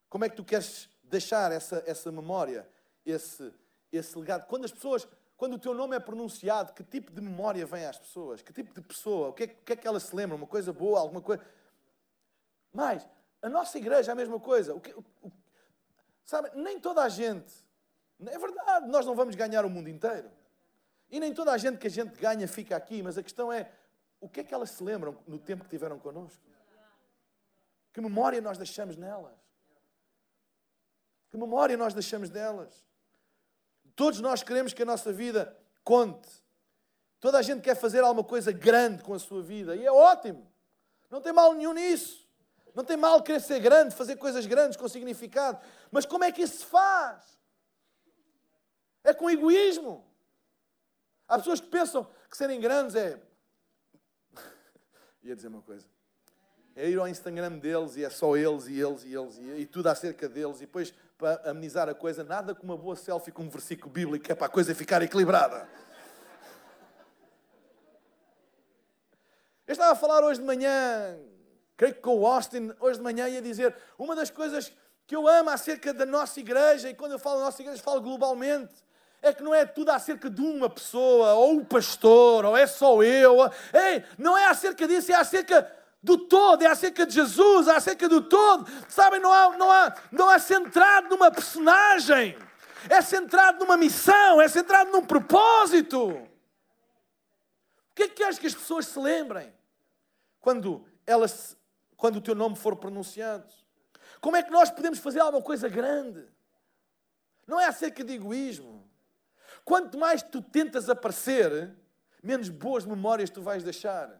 Como é que tu queres deixar essa, essa memória, esse, esse legado? Quando as pessoas, quando o teu nome é pronunciado, que tipo de memória vem às pessoas? Que tipo de pessoa? O que é, o que, é que se lembram? Uma coisa boa, alguma coisa? Mas, a nossa igreja é a mesma coisa. O que, o, o, sabe, nem toda a gente, é verdade, nós não vamos ganhar o mundo inteiro. E nem toda a gente que a gente ganha fica aqui, mas a questão é o que é que elas se lembram no tempo que tiveram connosco? Que memória nós deixamos nelas? Que memória nós deixamos delas? Todos nós queremos que a nossa vida conte. Toda a gente quer fazer alguma coisa grande com a sua vida e é ótimo. Não tem mal nenhum nisso. Não tem mal querer ser grande, fazer coisas grandes com significado. Mas como é que isso se faz? É com egoísmo. Há pessoas que pensam que serem grandes é. (laughs) Ia dizer uma coisa. É ir ao Instagram deles e é só eles e eles e eles e, e tudo acerca deles. E depois, para amenizar a coisa, nada com uma boa selfie com um versículo bíblico é para a coisa ficar equilibrada. Eu estava a falar hoje de manhã, creio que com o Austin, hoje de manhã, ia dizer uma das coisas que eu amo acerca da nossa igreja, e quando eu falo da nossa igreja, falo globalmente, é que não é tudo acerca de uma pessoa, ou o pastor, ou é só eu. Ei, não é acerca disso, é acerca do todo, é acerca de Jesus, é acerca do todo. Sabem, não há, não há, não é centrado numa personagem, é centrado numa missão, é centrado num propósito. O que é que queres que as pessoas se lembrem? quando, elas, quando o teu nome for pronunciado? Como é que nós podemos fazer alguma coisa grande? Não é acerca de egoísmo. Quanto mais tu tentas aparecer, menos boas memórias tu vais deixar.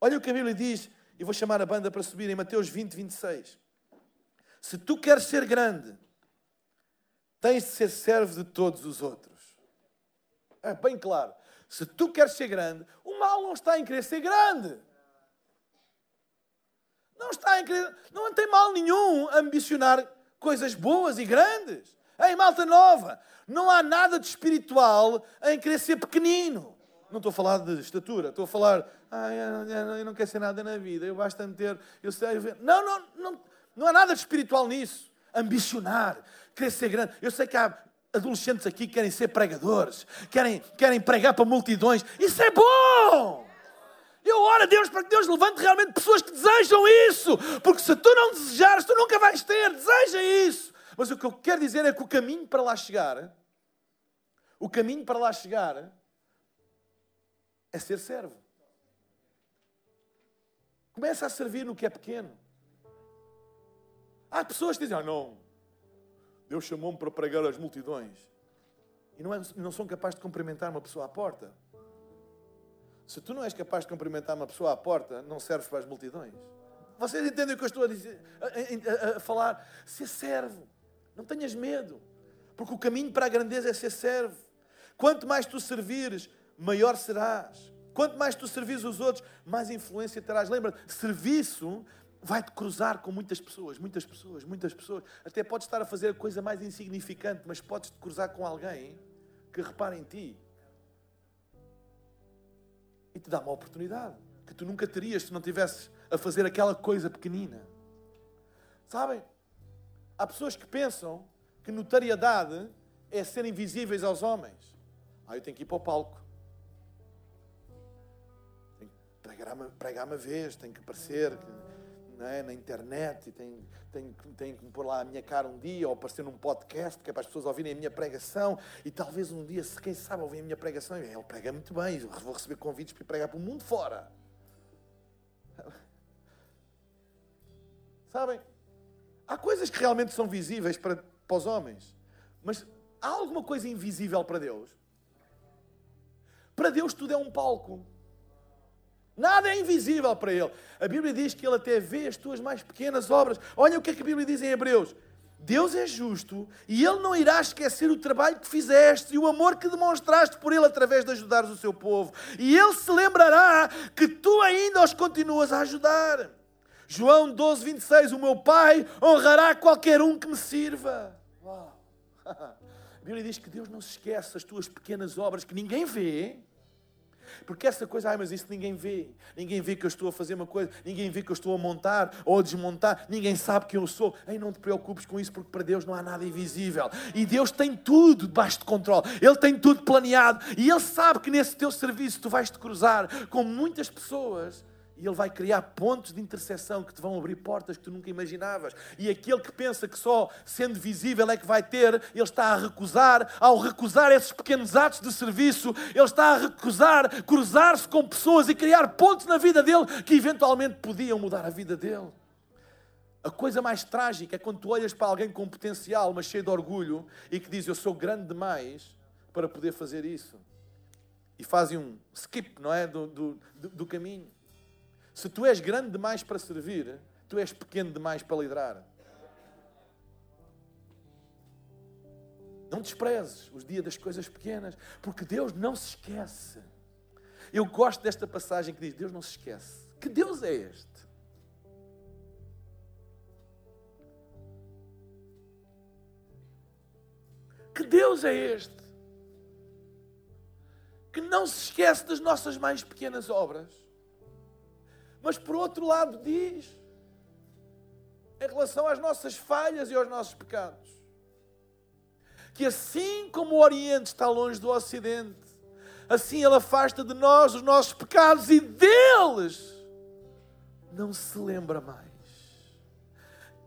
Olha o que a Bíblia diz, e vou chamar a banda para subir em Mateus 20, 26. Se tu queres ser grande, tens de ser servo de todos os outros. É bem claro. Se tu queres ser grande, o mal não está em querer ser grande. Não está em querer, não tem mal nenhum ambicionar coisas boas e grandes. Ei, malta nova, não há nada de espiritual em querer ser pequenino. Não estou a falar de estatura, estou a falar, eu não quero ser nada na vida, eu basta ter, eu sei, não, não, não, não há nada de espiritual nisso. Ambicionar, querer ser grande. Eu sei que há adolescentes aqui que querem ser pregadores, querem, querem pregar para multidões. Isso é bom! Eu oro a Deus para que Deus levante realmente pessoas que desejam isso, porque se tu não desejares, tu nunca vais ter. Deseja isso. Mas o que eu quero dizer é que o caminho para lá chegar, o caminho para lá chegar é ser servo. Começa a servir no que é pequeno. Há pessoas que dizem: ah, não, Deus chamou-me para pregar às multidões. E não, é, não são capazes de cumprimentar uma pessoa à porta. Se tu não és capaz de cumprimentar uma pessoa à porta, não serves para as multidões. Vocês entendem o que eu estou a, dizer, a, a, a falar? Ser servo. Não tenhas medo. Porque o caminho para a grandeza é ser servo. Quanto mais tu servires, maior serás. Quanto mais tu servires os outros, mais influência terás. Lembra, serviço vai-te cruzar com muitas pessoas, muitas pessoas, muitas pessoas. Até podes estar a fazer a coisa mais insignificante, mas podes te cruzar com alguém que repara em ti e te dá uma oportunidade que tu nunca terias se não tivesses a fazer aquela coisa pequenina. Sabem? Há pessoas que pensam que notariedade é ser invisíveis aos homens. Ah, eu tenho que ir para o palco. Tenho que pregar uma, pregar uma vez, tenho que aparecer. Que é? na internet e tenho, tenho, tenho que me pôr lá a minha cara um dia ou aparecer num podcast que é para as pessoas ouvirem a minha pregação e talvez um dia, quem sabe, ouvir a minha pregação, ele prega muito bem, vou receber convites para ir pregar para o mundo fora. (laughs) Sabem? Há coisas que realmente são visíveis para, para os homens, mas há alguma coisa invisível para Deus? Para Deus tudo é um palco. Nada é invisível para Ele. A Bíblia diz que Ele até vê as tuas mais pequenas obras. Olha o que é que a Bíblia diz em Hebreus. Deus é justo e Ele não irá esquecer o trabalho que fizeste e o amor que demonstraste por Ele através de ajudares o seu povo. E Ele se lembrará que tu ainda os continuas a ajudar. João 12, 26. O meu Pai honrará qualquer um que me sirva. Uau. (laughs) A Bíblia diz que Deus não se esquece das tuas pequenas obras que ninguém vê porque essa coisa, ai, mas isso ninguém vê. Ninguém vê que eu estou a fazer uma coisa, ninguém vê que eu estou a montar ou a desmontar, ninguém sabe quem eu sou. Ei, não te preocupes com isso, porque para Deus não há nada invisível. E Deus tem tudo debaixo de controle. Ele tem tudo planeado. E Ele sabe que nesse teu serviço tu vais te cruzar com muitas pessoas E Ele vai criar pontos de interseção que te vão abrir portas que tu nunca imaginavas. E aquele que pensa que só sendo visível é que vai ter, ele está a recusar. Ao recusar esses pequenos atos de serviço, ele está a recusar cruzar-se com pessoas e criar pontos na vida dele que eventualmente podiam mudar a vida dele. A coisa mais trágica é quando tu olhas para alguém com potencial, mas cheio de orgulho, e que diz: Eu sou grande demais para poder fazer isso. E fazem um skip, não é? Do, do, do caminho. Se tu és grande demais para servir, tu és pequeno demais para liderar. Não desprezes os dias das coisas pequenas, porque Deus não se esquece. Eu gosto desta passagem que diz: Deus não se esquece. Que Deus é este? Que Deus é este? Que não se esquece das nossas mais pequenas obras mas por outro lado diz, em relação às nossas falhas e aos nossos pecados, que assim como o Oriente está longe do Ocidente, assim Ele afasta de nós os nossos pecados e deles não se lembra mais.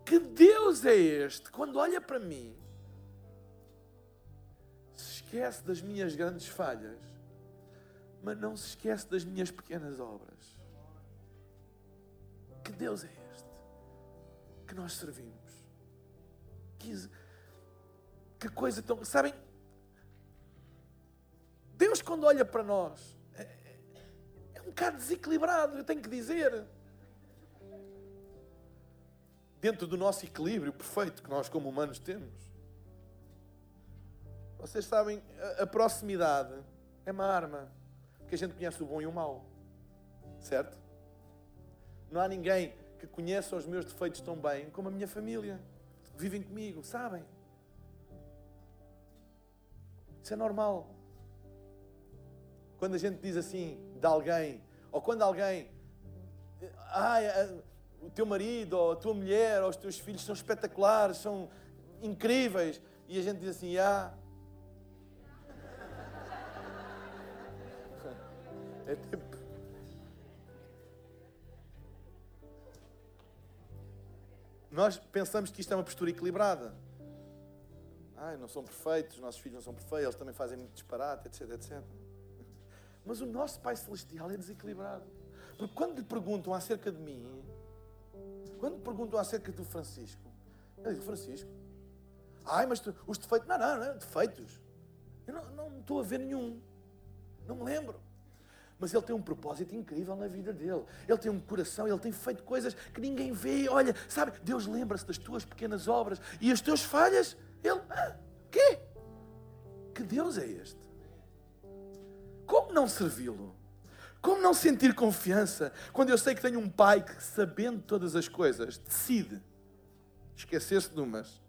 Que Deus é este? Quando olha para mim, se esquece das minhas grandes falhas, mas não se esquece das minhas pequenas obras. Que Deus é este que nós servimos? Que, que coisa tão. Sabem? Deus, quando olha para nós, é, é um bocado desequilibrado, eu tenho que dizer. Dentro do nosso equilíbrio perfeito que nós, como humanos, temos. Vocês sabem, a, proximidade é uma arma, porque a gente conhece o bom e o mau, certo? Não há ninguém que conheça os meus defeitos tão bem como a minha família. Vivem comigo, sabem? Isso é normal. Quando a gente diz assim de alguém, ou quando alguém, ah, o teu marido, ou a tua mulher, ou os teus filhos são espetaculares, são incríveis, e a gente diz assim, ah. (laughs) É tipo, Nós pensamos que isto é uma postura equilibrada. Ai, não são perfeitos, os nossos filhos não são perfeitos, eles também fazem muito disparate, etc, etc. Mas o nosso Pai Celestial é desequilibrado. Porque quando lhe perguntam acerca de mim, quando lhe perguntam acerca do Francisco, eu digo, Francisco, ai, mas tu, os defeitos, não, não, não, defeitos. Eu não, não estou a ver nenhum. Não me lembro mas ele tem um propósito incrível na vida dele. Ele tem um coração, ele tem feito coisas que ninguém vê. Olha, sabe, Deus lembra-se das tuas pequenas obras e as tuas falhas. Ele, ah, quê? Que Deus é este? Como não servi-lo? Como não sentir confiança quando eu sei que tenho um pai que, sabendo todas as coisas, decide esquecer-se de umas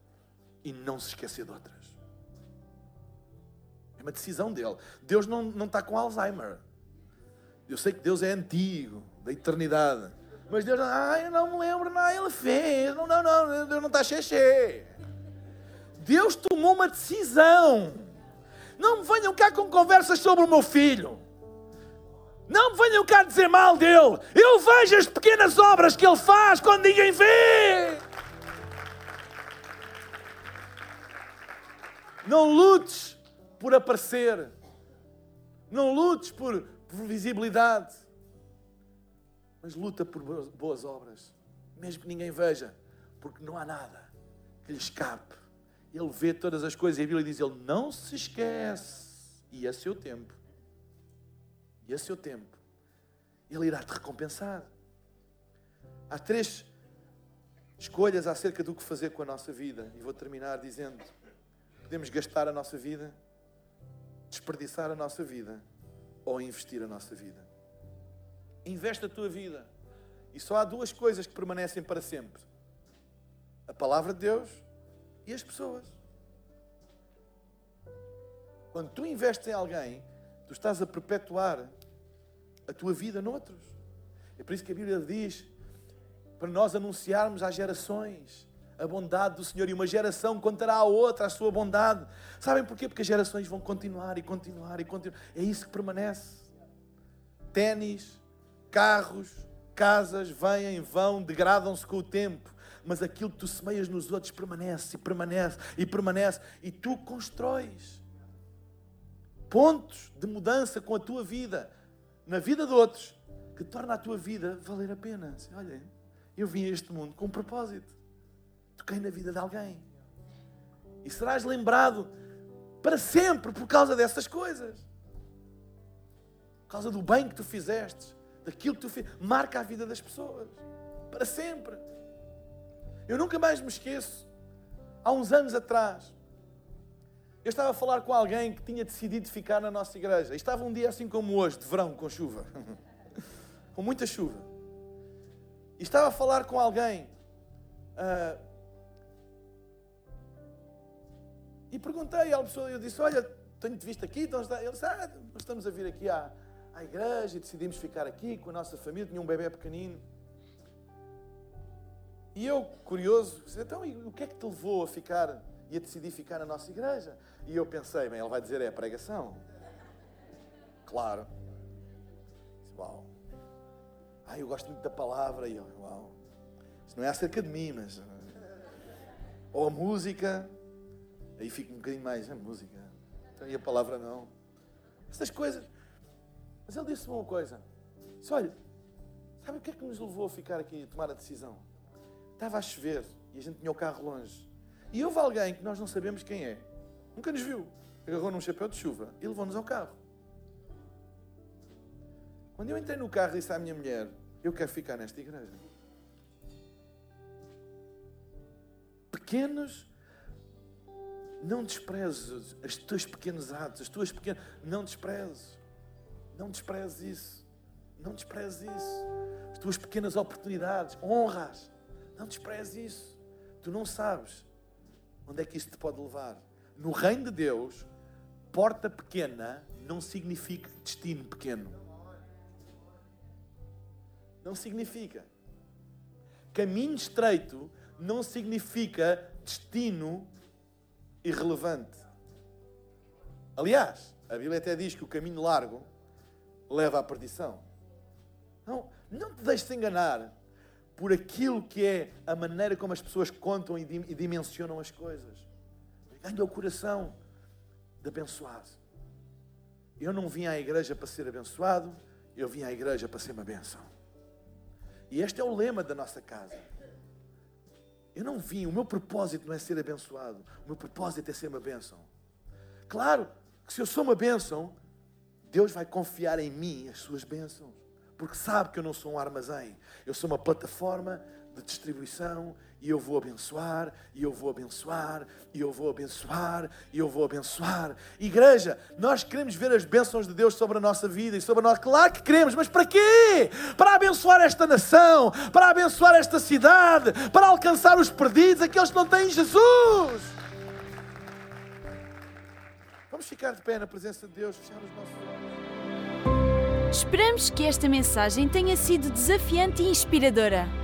e não se esquecer de outras? É uma decisão dele. Deus não, não está com Alzheimer. Eu sei que Deus é antigo, da eternidade. Mas Deus, ah, eu não me lembro, não, ele fez. Não, não, não, Deus não está cheio. Deus tomou uma decisão. Não me venham cá com conversas sobre o meu filho. Não me venham cá dizer mal dele. Eu vejo as pequenas obras que ele faz quando ninguém vê. Não lutes por aparecer. Não lutes por visibilidade, mas luta por boas obras, mesmo que ninguém veja, porque não há nada que lhe escape. Ele vê todas as coisas e a Bíblia diz: Ele não se esquece, e a seu tempo, e a seu tempo, Ele irá te recompensar. Há três escolhas acerca do que fazer com a nossa vida, e vou terminar dizendo: podemos gastar a nossa vida, desperdiçar a nossa vida ou investir a nossa vida. Investe a tua vida. E só há duas coisas que permanecem para sempre: a palavra de Deus e as pessoas. Quando tu investes em alguém, tu estás a perpetuar a tua vida noutros. É por isso que a Bíblia diz para nós anunciarmos às gerações a bondade do Senhor e uma geração contará a outra a sua bondade. Sabem porquê? Porque as gerações vão continuar e continuar e continuar. É isso que permanece. Ténis, carros, Casas vêm, vão, degradam-se com o tempo, mas aquilo que tu semeias nos outros permanece e permanece e permanece e tu constróis pontos de mudança com a tua vida, na vida de outros, que torna a tua vida valer a pena. Olha, eu vim a este mundo com um propósito. Toquei na vida de alguém. E serás lembrado para sempre por causa dessas coisas. Por causa do bem que tu fizeste, daquilo que tu fizeste. Marca a vida das pessoas. Para sempre. Eu nunca mais me esqueço. Há uns anos atrás, eu estava a falar com alguém que tinha decidido ficar na nossa igreja. E estava um dia assim como hoje, de verão, com chuva. (laughs) com muita chuva. E estava a falar com alguém. Uh, e perguntei à pessoa, eu disse, olha, tenho-te visto aqui. Então Ele disse, ah, estamos a vir aqui à, à igreja e decidimos ficar aqui com a nossa família. Tinha um bebê pequenino. E eu, curioso, disse, então o que é que te levou a ficar e a decidir ficar na nossa igreja? E eu pensei, bem, ele vai dizer é a pregação. Claro. Uau. Ai, eu gosto muito da palavra. E eu, uau. Isso não é acerca de mim, mas. Ou a música. Aí fico um bocadinho mais, a música. Então, e a palavra não. Essas coisas. Mas ele disse-me uma coisa. Disse, olha, sabe o que é que nos levou a ficar aqui a tomar a decisão? Estava a chover e a gente tinha o carro longe. E houve alguém que nós não sabemos quem é. Nunca nos viu. Agarrou num chapéu de chuva e levou-nos ao carro. Quando eu entrei no carro e disse à minha mulher: Eu quero ficar nesta igreja. Pequenos, não desprezes os teus pequenos atos, as tuas pequenas. Não desprezes. Não desprezes isso. Não desprezes isso. As tuas pequenas oportunidades, honras. Não desprezes isso. Tu não sabes onde é que isso te pode levar. No reino de Deus, porta pequena não significa destino pequeno. Não significa. Caminho estreito não significa destino irrelevante. Aliás, a Bíblia até diz que o caminho largo leva à perdição. Não, não te deixes enganar por aquilo que é a maneira como as pessoas contam e dimensionam as coisas. Ganha o coração de abençoado. Eu não vim à igreja para ser abençoado, eu vim à igreja para ser uma benção. E este é o lema da nossa casa. Eu não vim, o meu propósito não é ser abençoado, o meu propósito é ser uma bênção. Claro que se eu sou uma bênção, Deus vai confiar em mim as suas bênçãos, porque sabe que eu não sou um armazém, eu sou uma plataforma de distribuição e eu vou abençoar, e eu vou abençoar, e eu vou abençoar, e eu vou abençoar. Igreja, nós queremos ver as bênçãos de Deus sobre a nossa vida e sobre nossa. Claro que queremos, mas para quê? Para abençoar esta nação, para abençoar esta cidade, para alcançar os perdidos, aqueles que não têm Jesus. Vamos ficar de pé na presença de Deus, fechar os nossos olhos. Esperamos que esta mensagem tenha sido desafiante e inspiradora.